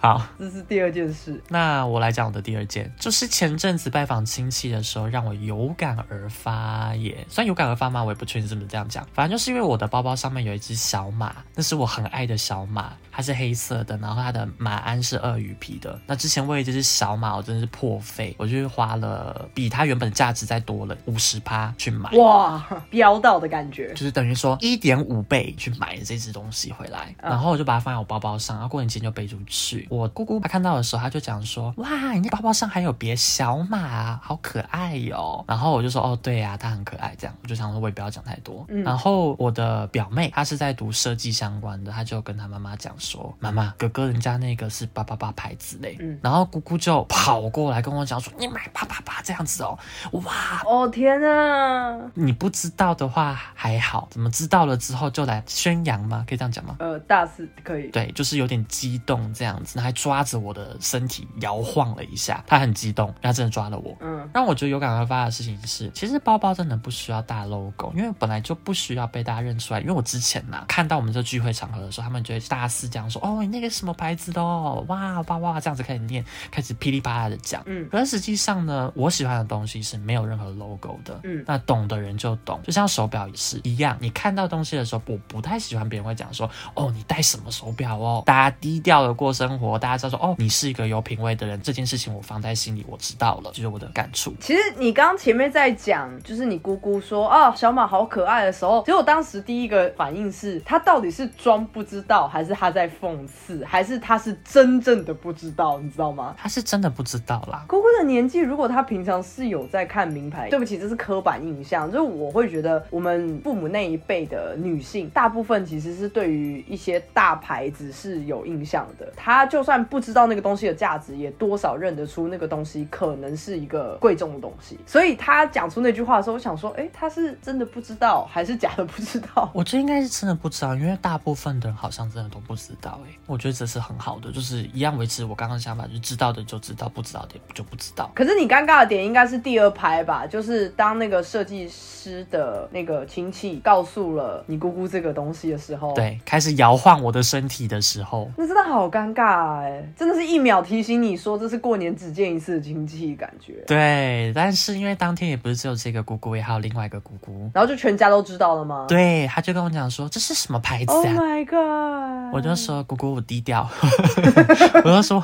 好，这是第二件事。那我来讲我的第二件，就是前阵子拜访亲戚的时候，让我有感而发耶。虽然有感而发吗？我也不确定是不是这样讲。反正就是因为我的包包上面有一只小马，那是我很爱的小马，它是黑色的，然后它的马鞍是鳄鱼皮的。那之前为了这只小马，我真的是破费，我就是花了比它原本价值再多了五十趴去买。哇，飙到的感觉，就是等于说一点五倍去买这只东西回来，然后我就把它放在我包包上，然后过年前就背出去。我姑姑她看到的时候，她就讲说：“哇，你那包包上还有别小马，好可爱哟。”然后我就说：“哦，对呀，它很可爱。”这样我就想说，我也不要讲太多。然后我的表妹她是在读设计相关的，她就跟她妈妈讲说：“妈妈，哥哥人家那个是八八八牌子嘞。”嗯然后姑姑就跑过来跟我讲说：“你买八八八这样子哦，哇，哦天啊！你不知道的话还好，怎么知道了之后就来宣扬吗？可以这样讲吗？呃，大肆可以。对，就是有点激动这样子，还抓。”着我的身体摇晃了一下，他很激动，他真的抓了我。嗯，让我觉得有感而发的事情是，其实包包真的不需要大 logo，因为本来就不需要被大家认出来。因为我之前呐，看到我们这聚会场合的时候，他们就会大肆讲说：“哦，你那个什么牌子的哦，哇哇哇，这样子开始念，开始噼里啪啦的讲。”嗯，可是实际上呢，我喜欢的东西是没有任何 logo 的。嗯，那懂的人就懂，就像手表也是一样，你看到东西的时候，我不太喜欢别人会讲说：“哦，你戴什么手表哦？”大家低调的过生活，大家知道说：“哦，你是一个有品味的人。”这件事情我放在心里，我知道了，就是我的感触。其实你刚刚前面在讲，就是你姑姑说哦，小马好可爱的时候，其实我当时第一个反应是，他到底是装不知道，还是他在讽刺，还是他是真正的不知道？你知道吗？他是真的不知道啦。姑姑的年纪，如果他平常是有在看名牌，对不起，这是刻板印象。就是我会觉得，我们父母那一辈的女性，大部分其实是对于一些大牌子是有印象的。她就就算不知道那个东西的价值，也多少认得出那个东西可能是一个贵重的东西。所以他讲出那句话的时候，我想说，哎，他是真的不知道，还是假的不知道？(laughs) 我觉得应该是真的不知道，因为大部分的人好像真的都不知道。哎，我觉得这是很好的，就是一样维持我刚刚的想法，就知道的就知道，不知道的就不知道。可是你尴尬的点应该是第二排吧？就是当那个设计师的那个亲戚告诉了你姑姑这个东西的时候，对，开始摇晃我的身体的时候，那真的好尴尬哎，真的是一秒提醒你说这是过年只见一次的亲戚感觉。对，但是因为当天也不是只有这个姑姑，也还有另外一个姑姑，然后就全家都知道了吗？对，他就跟我讲说这是什么牌子啊？Oh my god！我就说姑姑我低调，(laughs) 我就说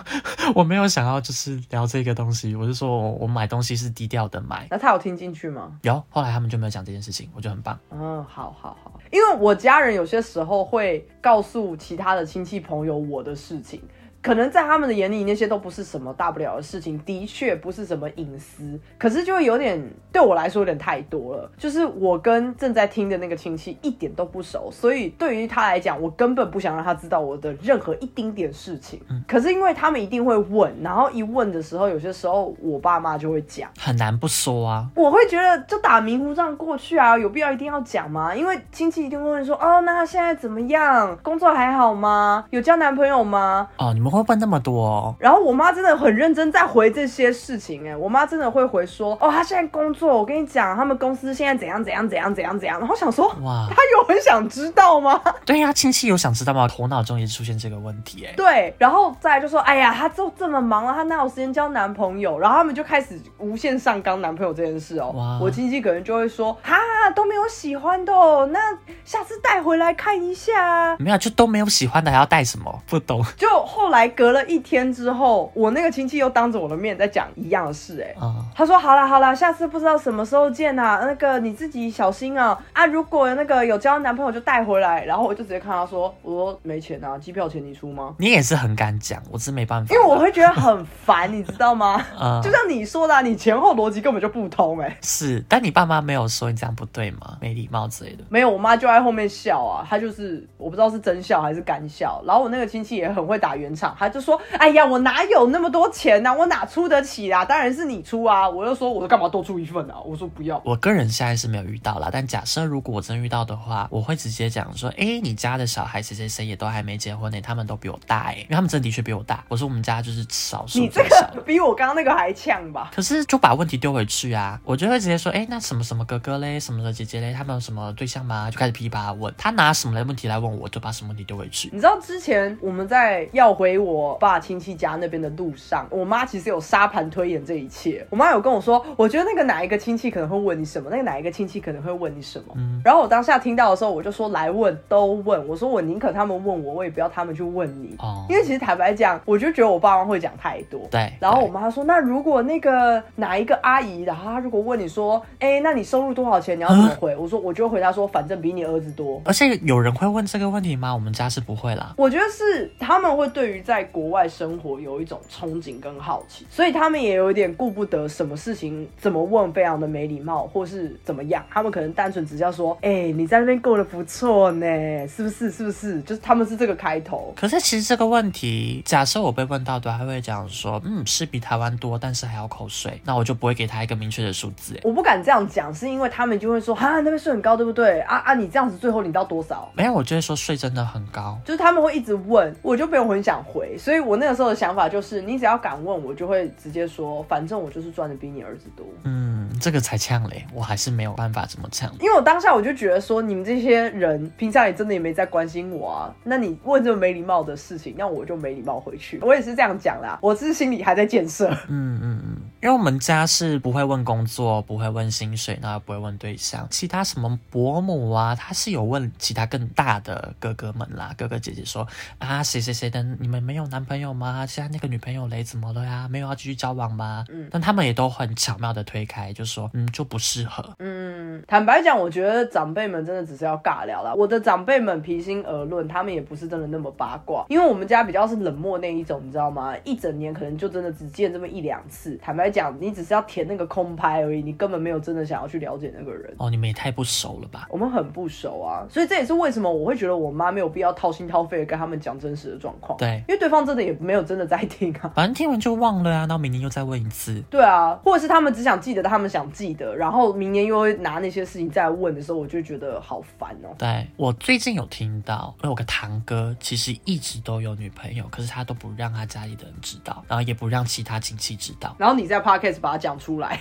我没有想要就是聊这个东西，我就说我我买东西是低调的买。那他有听进去吗？有，后来他们就没有讲这件事情，我觉得很棒。嗯，好好好，因为我家人有些时候会告诉其他的亲戚朋友我的事情。可能在他们的眼里，那些都不是什么大不了的事情，的确不是什么隐私。可是就会有点对我来说有点太多了。就是我跟正在听的那个亲戚一点都不熟，所以对于他来讲，我根本不想让他知道我的任何一丁点事情。可是因为他们一定会问，然后一问的时候，有些时候我爸妈就会讲，很难不说啊。我会觉得就打迷糊仗过去啊，有必要一定要讲吗？因为亲戚一定会问说，哦，那他现在怎么样？工作还好吗？有交男朋友吗？哦，你们。会问那么多，然后我妈真的很认真在回这些事情，哎，我妈真的会回说，哦，她现在工作，我跟你讲，他们公司现在怎样怎样怎样怎样怎样，然后想说，哇，她有很想知道吗？对呀，亲戚有想知道吗？头脑中也出现这个问题，哎，对，然后再来就说，哎呀，她都这么忙了，她哪有时间交男朋友？然后他们就开始无限上纲男朋友这件事哦，哇，我亲戚可能就会说，哈，都没有喜欢的，那下次带回来看一下，没有，就都没有喜欢的，还要带什么？不懂，就后来。隔了一天之后，我那个亲戚又当着我的面在讲一样的事，哎，他说好了好了，下次不知道什么时候见啊，那个你自己小心啊啊！如果那个有交男朋友就带回来，然后我就直接看他说，我说没钱啊，机票钱你出吗？你也是很敢讲，我是没办法，因为我会觉得很烦，你知道吗？(laughs) 就像你说的，你前后逻辑根本就不通，哎，是，但你爸妈没有说你这样不对吗？没礼貌之类的？没有，我妈就在后面笑啊，她就是我不知道是真笑还是干笑，然后我那个亲戚也很会打圆场。他就说：“哎呀，我哪有那么多钱呢？我哪出得起啊？当然是你出啊！”我就说：“我说干嘛多出一份啊？”我说：“不要。”我个人现在是没有遇到啦，但假设如果我真遇到的话，我会直接讲说：“哎，你家的小孩谁谁谁也都还没结婚呢，他们都比我大哎，因为他们真的确比我大。”我说：“我们家就是少数。”你这个比我刚刚那个还呛吧？可是就把问题丢回去啊，我就会直接说：“哎，那什么什么哥哥嘞，什么的姐姐嘞，他们有什么对象吗？”就开始噼啪问他拿什么来问题来问我，就把什么问题丢回去。你知道之前我们在要回我爸亲戚。戚家那边的路上，我妈其实有沙盘推演这一切。我妈有跟我说，我觉得那个哪一个亲戚可能会问你什么，那个哪一个亲戚可能会问你什么。嗯，然后我当下听到的时候，我就说来问都问。我说我宁可他们问我，我也不要他们去问你。哦，因为其实坦白讲，我就觉得我爸妈会讲太多。对。然后我妈说，那如果那个哪一个阿姨，然后她如果问你说，哎，那你收入多少钱？你要怎么回？我说我就回答说，反正比你儿子多。而且有人会问这个问题吗？我们家是不会啦。我觉得是他们会对于在国外生活有一种。憧憬跟好奇，所以他们也有一点顾不得什么事情怎么问，非常的没礼貌，或是怎么样。他们可能单纯只要说：“哎，你在那边过得不错呢，是不是？是不是？”就是他们是这个开头。可是其实这个问题，假设我被问到，的，还会讲说：“嗯，是比台湾多，但是还要扣税。”那我就不会给他一个明确的数字。我不敢这样讲，是因为他们就会说：“哈，那边税很高，对不对？啊啊，你这样子最后领到多少？”没有，我就会说税真的很高。就是他们会一直问，我就没有很想回。所以我那个时候的想法就是，你只要敢问。我就会直接说，反正我就是赚的比你儿子多。嗯，这个才呛嘞，我还是没有办法这么呛。因为我当下我就觉得说，你们这些人平常也真的也没在关心我啊。那你问这么没礼貌的事情，那我就没礼貌回去。我也是这样讲啦，我只是心里还在建设。嗯嗯嗯，因为我们家是不会问工作，不会问薪水，那不会问对象。其他什么伯母啊，他是有问其他更大的哥哥们啦，哥哥姐姐说啊，谁谁谁的，你们没有男朋友吗？现在那个女朋友嘞，怎么了？呀，没有要继续交往吗？嗯，但他们也都很巧妙的推开，就说嗯，就不适合。嗯，坦白讲，我觉得长辈们真的只是要尬聊啦。我的长辈们平心而论，他们也不是真的那么八卦，因为我们家比较是冷漠那一种，你知道吗？一整年可能就真的只见这么一两次。坦白讲。讲，你只是要填那个空拍而已，你根本没有真的想要去了解那个人。哦，你们也太不熟了吧？我们很不熟啊，所以这也是为什么我会觉得我妈没有必要掏心掏肺的跟他们讲真实的状况。对，因为对方真的也没有真的在听啊。(laughs) 反正听完就忘了啊，到明年又再问一次。对啊，或者是他们只想记得他们想记得，然后明年又会拿那些事情再问的时候，我就觉得好烦哦。对我最近有听到，我有个堂哥，其实一直都有女朋友，可是他都不让他家里的人知道，然后也不让其他亲戚知道，然后你在 podcast 把它讲出来，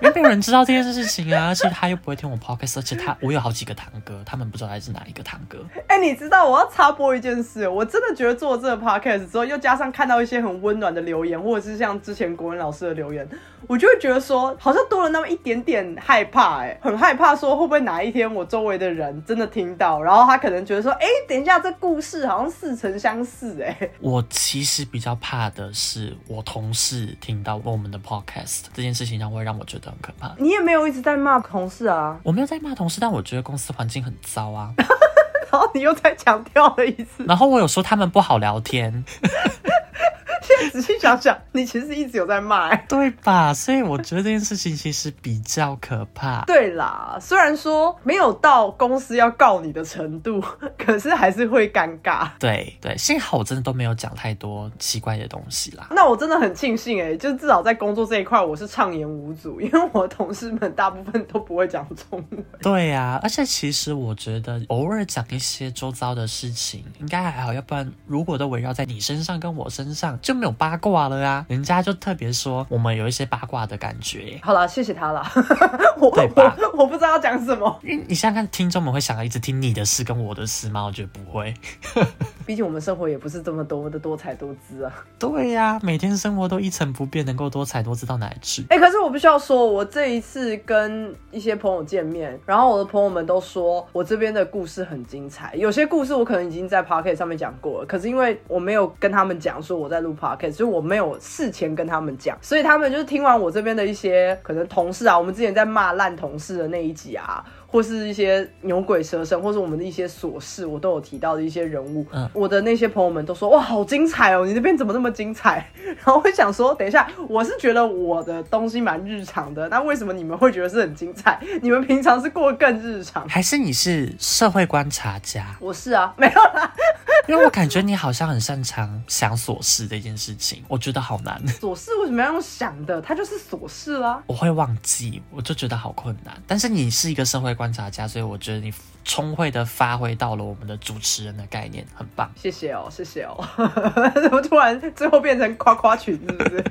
因为没有人知道这件事情啊，而且他又不会听我 podcast，而且他我有好几个堂哥，他们不知道他是哪一个堂哥。哎、你知道我要插播一件事，我真的觉得做这个 podcast 之后，又加上看到一些很温暖的留言，或者是像之前国文老师的留言，我就会觉得说，好像多了那么一点点害怕、哎，很害怕说会不会哪一天我周围的人真的听到，然后他可能觉得说，哎、等一下这故事好像似曾相识、哎，(laughs) 我其实比较怕的是我同事听到我们的 podcast 这件事情，上会让我觉得很可怕。你也没有一直在骂同事啊，我没有在骂同事，但我觉得公司环境很糟啊。(laughs) 然后你又再强调了一次，然后我有说他们不好聊天，(laughs) 仔细想想，你其实一直有在骂、哎对吧？所以我觉得这件事情其实比较可怕。对啦，虽然说没有到公司要告你的程度，可是还是会尴尬。对对，幸好我真的都没有讲太多奇怪的东西啦。那我真的很庆幸哎、就至少在工作这一块我是畅言无阻，因为我的同事们大部分都不会讲中文。对呀、而且其实我觉得偶尔讲一些周遭的事情应该还好，要不然如果都围绕在你身上跟我身上，就没有八卦了啊。人家就特别说我们有一些八卦的感觉。好了，谢谢他了，(laughs) 我对吧我我不知道要讲什么，因为你想想看，听众们会想要一直听你的事跟我的事吗？我觉得不会。(laughs) 毕竟我们生活也不是这么多的多彩多姿啊。对呀、每天生活都一成不变，能够多彩多姿到哪里去？哎、可是我必须要说，我这一次跟一些朋友见面，然后我的朋友们都说我这边的故事很精彩。有些故事我可能已经在 p o c k e t 上面讲过了，可是因为我没有跟他们讲说我在录 e 所以我没有事前跟他们讲，所以他们就是听完我这边的一些可能同事啊，我们之前在骂烂同事的那一集啊，或是一些牛鬼蛇神，或是我们的一些琐事，我都有提到的一些人物。嗯我的那些朋友们都说哇，好精彩哦，你那边怎么那么精彩？然后我想说，等一下，我是觉得我的东西蛮日常的，那为什么你们会觉得是很精彩？你们平常是过得更日常？还是你是社会观察家？我是啊，没有啦，(laughs) 因为我感觉你好像很擅长想琐事这件事情，我觉得好难，(laughs) 琐事为什么要用想的？它就是琐事啦。我会忘记，我就觉得好困难。但是你是一个社会观察家，所以我觉得你聪慧的发挥到了我们的主持人的概念，很棒。谢谢哦，谢谢哦。(laughs) 怎么突然最后变成夸夸群，是不是？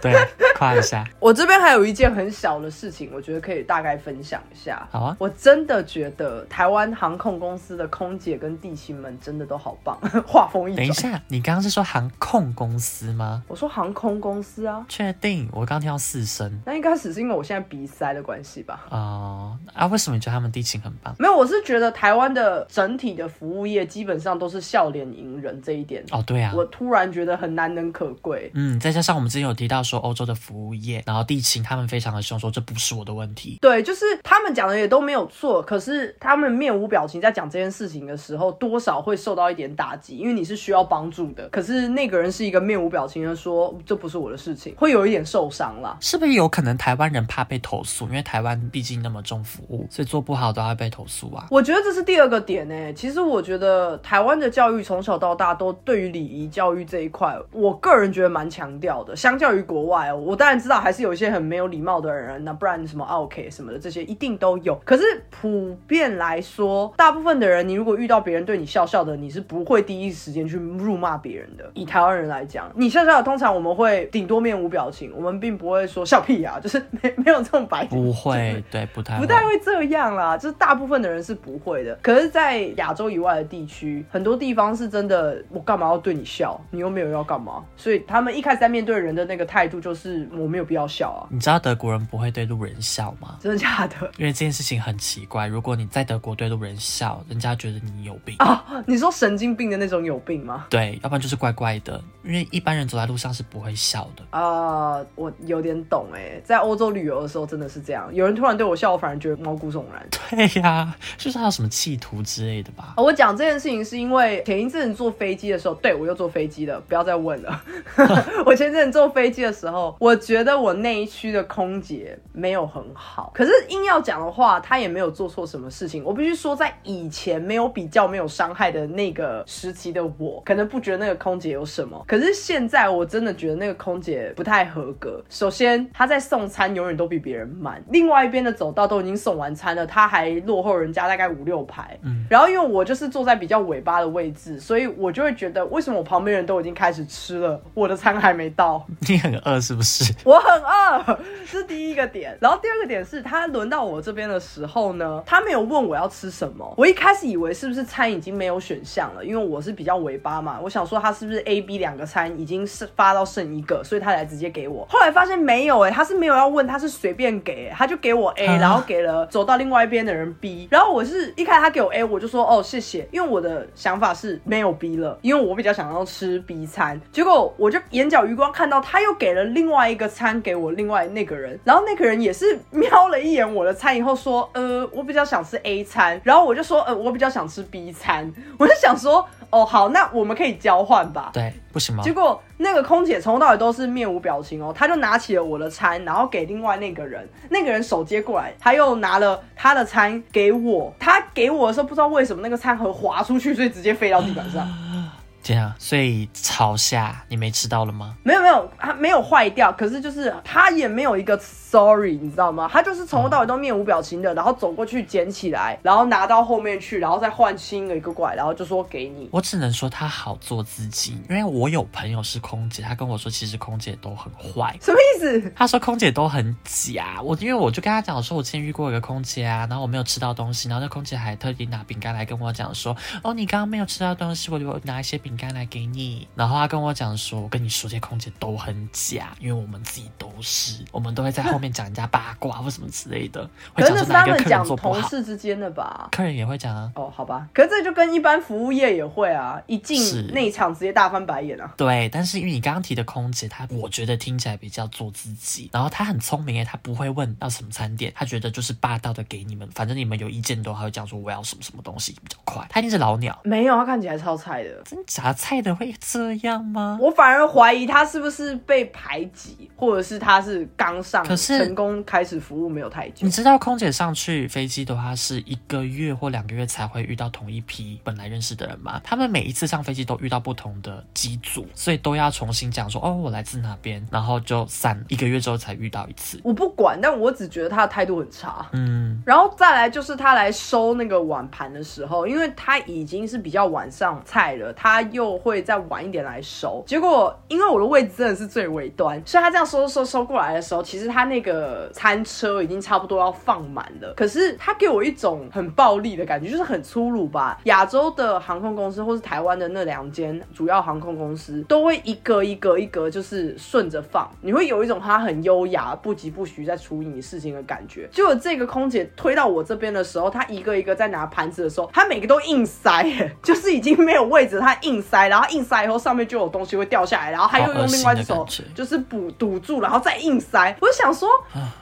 对，夸一下。我这边还有一件很小的事情，我觉得可以大概分享一下。好啊我真的觉得台湾航空公司的空姐跟地勤们真的都好 (laughs) 等一下，你刚刚是说航空公司吗？我说航空公司啊，确定？我刚听到四声。那应该只是因为我现在鼻塞的关系吧。哦、啊，为什么你觉得他们地勤很棒？没有，我是觉得台湾的整体的服务业基本上都是笑脸迎人这一点，哦，对啊，我突然觉得很难能可贵。嗯，再加上我们之前有提到说欧洲的服务业，然后地勤他们非常的凶，说这不是我的问题。对，就是他们讲的也都没有错，可是他们面无表情在讲这件事情的时候，多少会受到一点打击，因为你是需要帮助的，可是那个人是一个面无表情的说这不是我的事情，会有一点受伤啦。是不是有可能台湾人怕被投诉？因为台湾毕竟那么重服务，所以做不好都要被投诉啊。我觉得这是第二个点呢、其实我觉得台湾的教育从小到大都对于礼仪教育这一块，我个人觉得蛮强调的。相较于国外哦，我当然知道还是有一些很没有礼貌的人，那不然什么 OK 什么的这些一定都有。可是普遍来说，大部分的人，你如果遇到别人对你笑笑的，你是不会第一时间去辱骂别人的。以台湾人来讲，你笑笑的，通常我们会顶多面无表情，我们并不会说笑屁呀、就是没没有这种白不会，对，不太不太会这样啦，就是大部分的人是不会的。可是，在亚洲以外的地区，很多地方是真的，我干嘛要对你笑？你又没有要干嘛？所以他们一开始在面对人的那个态度就是我没有必要笑啊，你知道德国人不会对路人笑吗？真的假的？因为这件事情很奇怪，如果你在德国对路人笑，人家觉得你有病。啊，你说神经病的那种有病吗？对，要不然就是怪怪的，因为一般人走在路上是不会笑的。啊、我有点懂哎，在欧洲旅游的时候真的是这样，有人突然对我笑，我反而觉得毛骨悚然。对呀、就是他有什么企图之类的吧？啊我讲这件事情是因为前一阵坐飞机的时候，对我又坐飞机了，不要再问了。(laughs) 我前阵坐飞机的时候，我觉得我那一区的空姐没有很好。可是硬要讲的话，她也没有做错什么事情。我必须说，在以前没有比较、没有伤害的那个时期的我，可能不觉得那个空姐有什么。可是现在，我真的觉得那个空姐不太合格。首先，她在送餐永远都比别人慢，另外一边的走道都已经送完餐了，她还落后人家大概五六排。嗯，然后因为我就是坐在比较尾巴的位置，所以我就会觉得，为什么我旁边人都已经开始吃了，我的餐还没到？你很饿是不是？我很饿，这是第一个点。然后第二个点是，他轮到我这边的时候呢，他没有问我要吃什么。我一开始以为是不是餐已经没有选项了，因为我是比较尾巴嘛，我想说他是不是 A、B 两个餐已经是发到剩一个，所以他才直接给我。后来发现没有，哎，他是没有要问，他是随便给，他就给我 A，然后给了走到另外一边的人 B。然后我是一开始他给我 A，我就说哦谢谢，因为我的想法是没有 B 了，因为我比较想要吃 B 餐。结果我就眼角余光看到他又给了另外一个餐给我另外那个人，然后那个人也是瞄了一眼我的餐以后说，呃，我比较想吃 A 餐，然后我就说，呃，我比较想吃 B 餐，我就想说，哦好，那我们可以交换吧。对，不行吗？结果那个空姐从头到尾都是面无表情哦，她就拿起了我的餐，然后给另外那个人，那个人手接过来，他又拿了他的餐给我，他给我的时候不知道为什么那个餐盒滑出去，所以直接飞到地板上。(gasps) (laughs) 这样，所以朝下你没吃到了吗？没有没有，它没有坏掉，可是就是他也没有一个 sorry，你知道吗？他就是从头到尾都面无表情的，然后走过去捡起来，然后拿到后面去，然后再换新的一个过来，然后就说给你。我只能说他好做自己，因为我有朋友是空姐，他跟我说其实空姐都很坏，什么意思？他说空姐都很假。我因为我就跟他讲说，我之前遇过一个空姐啊，然后我没有吃到东西，然后那空姐还特地拿饼干来跟我讲说，哦，你刚刚没有吃到东西，我就拿一些饼干来给你。然后他跟我讲说，我跟你说这些空姐都很假，因为我们自己都是，我们都会在后面讲人家八卦或什么之类的，会可讲哪个是他们讲客人做不好，同事之间的吧？客人也会讲啊。哦，好吧，可是这就跟一般服务业也会啊，一进内场直接大翻白眼啊。对，但是因为你刚刚提的空姐，她我觉得听起来比较做自己，然后她很聪明诶，她不会问要什么餐点，她觉得就是霸道的给你们，反正你们有意见都还会讲说我要什么什么东西比较快，她一定是老鸟，没有，她看起来超菜的。真假菜的会这样吗？我反而怀疑他是不是被排挤，或者是他是刚上，可是成功开始服务没有太久你。知道空姐上去飞机的话，是一个月或两个月才会遇到同一批本来认识的人吗？他们每一次上飞机都遇到不同的机组，所以都要重新讲说哦，我来自哪边，然后就散一个月之后才遇到一次。我不管，但我只觉得他的态度很差。嗯，然后再来就是他来收那个碗盘的时候，因为他已经是比较晚上菜了，他又会再晚一点来收。结果因为我的位置真的是最尾端，所以他这样收收收过来的时候，其实他那个餐车已经差不多要放满了。可是他给我一种很暴力的感觉，就是很粗鲁吧。亚洲的航空公司或是台湾的那两间主要航空公司，都会一个一个一个就是顺着放，你会有一种他很优雅、不疾不徐在处理你事情的感觉。结果这个空姐推到我这边的时候，她一个一个在拿盘子的时候，她每个都硬塞，(laughs) 就是已经没有位置，她硬塞，然后硬塞以后上面就有东西会掉下来，然后他又用另外一手好恶心的感觉就是补堵住，然后再硬塞。我就想说，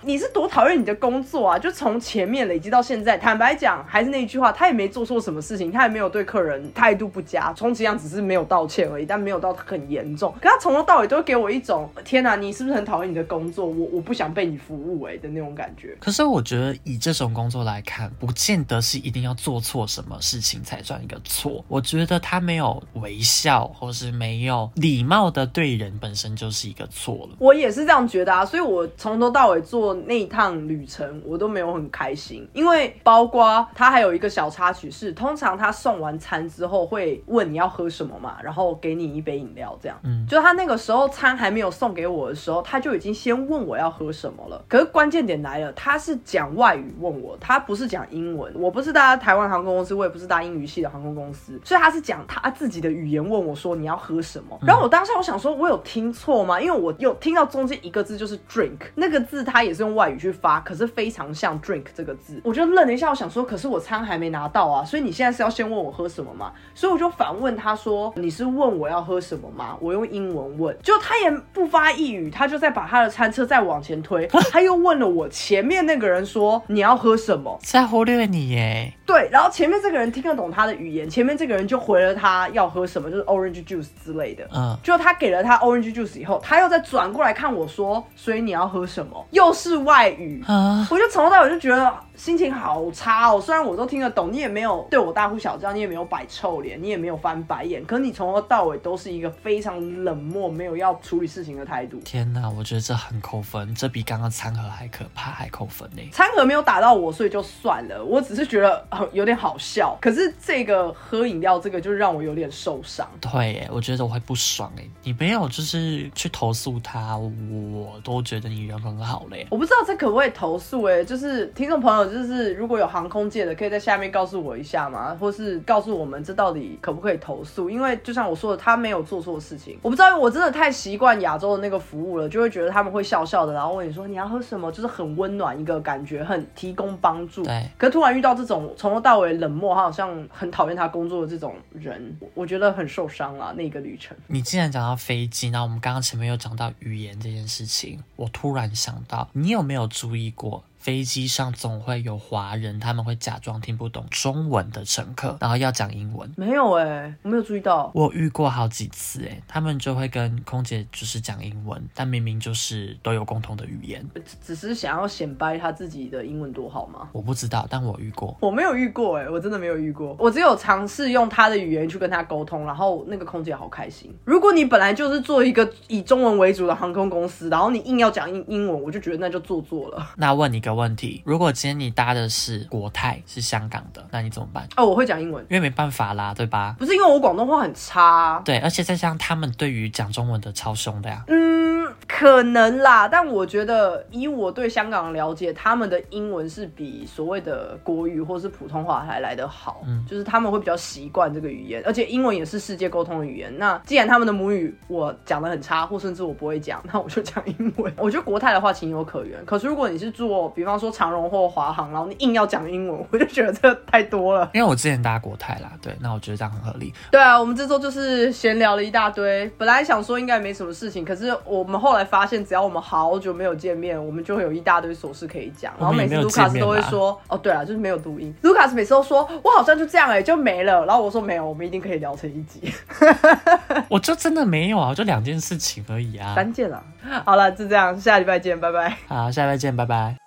你是多讨厌你的工作啊？就从前面累积到现在，坦白讲，还是那一句话，他也没做错什么事情，他也没有对客人态度不佳，充其量只是没有道歉而已，但没有到很严重。可他从头到尾都给我一种，天哪，你是不是很讨厌你的工作？我我不想被你服务哎、的那种感觉。可是我觉得以这种工作来看，不见得是一定要做错什么事情才算一个错。我觉得他没有微笑，或是没有礼貌的对人，本身就是一个错了。我也是这样觉得啊，所以我从头到尾做那一趟旅程，我都没有很开心，因为包括他还有一个小插曲是，通常他送完餐之后会问你要喝什么嘛，然后给你一杯饮料，这样。嗯就他那个时候餐还没有送给我的时候，他就已经先问我要喝什么了。可是关键点来了，他是讲外语问我，他不是讲英文。我不是搭台湾航空公司，我也不是搭英语系的航空公司，所以他是讲他自己的语言问我说你要喝什么。然后我当下我想说，我有听错吗？因为我有听到中间一个字就是 drink，那个字他也是用外语去发，可是非常像 drink 这个字。我就愣了一下，我想说，可是我餐还没拿到啊，所以你现在是要先问我喝什么吗？所以我就反问他说，你是问我要喝什么吗？我用英文问，就他也不发一语，他就再把他的餐车再往前推，他又问了我前面那个人说你要喝什么？在忽略你耶，对对，然后前面这个人听得懂他的语言，前面这个人就回了他要喝什么，就是 orange juice 之类的。嗯，就他给了他 orange juice 以后，他又再转过来看我说，所以你要喝什么？又是外语。啊，我就从头到尾就觉得心情好差哦。虽然我都听得懂，你也没有对我大呼小叫，你也没有摆臭脸，你也没有翻白眼，可你从头到尾都是一个非常冷漠、没有要处理事情的态度。天哪，我觉得这很扣分，这比刚刚餐盒还可怕，还扣分呢。餐盒没有打到我，所以就算了。我只是觉得、呃、有点好笑，可是这个喝饮料这个就让我有点受伤。对耶，我觉得我会不爽哎。你没有就是去投诉他，我都觉得你人很好嘞。我不知道这可不可以投诉哎、就是听众朋友，就是如果有航空界的，可以在下面告诉我一下吗？或是告诉我们这到底可不可以投诉？因为就像我说的，他没有做错事情。我不知道，我真的太习惯亚洲的那个服务了，就会觉得他们会笑笑的，然后问你说你要喝什么，就是很温暖一个感觉，很提供帮助。对，可突然遇到这种从头到尾冷漠，他好像很讨厌他工作的这种人，我我觉得很受伤了。那个旅程，你既然讲到飞机，那我们刚刚前面有讲到语言这件事情，我突然想到，你有没有注意过？飞机上总会有华人，他们会假装听不懂中文的乘客，然后要讲英文。没有哎、我没有注意到。我遇过好几次，哎，他们就会跟空姐就是讲英文，但明明就是都有共同的语言。只只是想要显摆他自己的英文多好吗？我不知道，但我遇过。我没有遇过哎、我真的没有遇过。我只有尝试用他的语言去跟他沟通，然后那个空姐好开心。如果你本来就是做一个以中文为主的航空公司，然后你硬要讲英英文，我就觉得那就做作了。那问你个问题：如果今天你搭的是国泰，是香港的，那你怎么办？哦，我会讲英文，因为没办法啦，对吧？不是因为我广东话很差啊、对，而且再加上他们对于讲中文的超凶的呀。嗯，可能啦，但我觉得以我对香港的了解，他们的英文是比所谓的国语或是普通话还来得好，嗯就是他们会比较习惯这个语言，而且英文也是世界沟通的语言。那既然他们的母语我讲的很差，或甚至我不会讲，那我就讲英文。我觉得国泰的话情有可原，可是如果你是做，比方说长荣或华航，然后你硬要讲英文，我就觉得这太多了。(laughs) 因为我之前搭国泰啦，对，那我觉得这样很合理。对啊，我们这周就是闲聊了一大堆。本来想说应该没什么事情，可是我们后来发现，只要我们好久没有见面，我们就会有一大堆琐事可以讲。然后每次卢卡斯都会说：“哦，对了，就是没有录音。”卢卡斯每次都说：“我好像就这样哎、就没了。”然后我说：“没有，我们一定可以聊成一集。(laughs) 我就真的没有啊，就两件事情而已啊。三件啊。好了，就这样，下礼拜见，拜拜。好，下礼拜见，拜拜。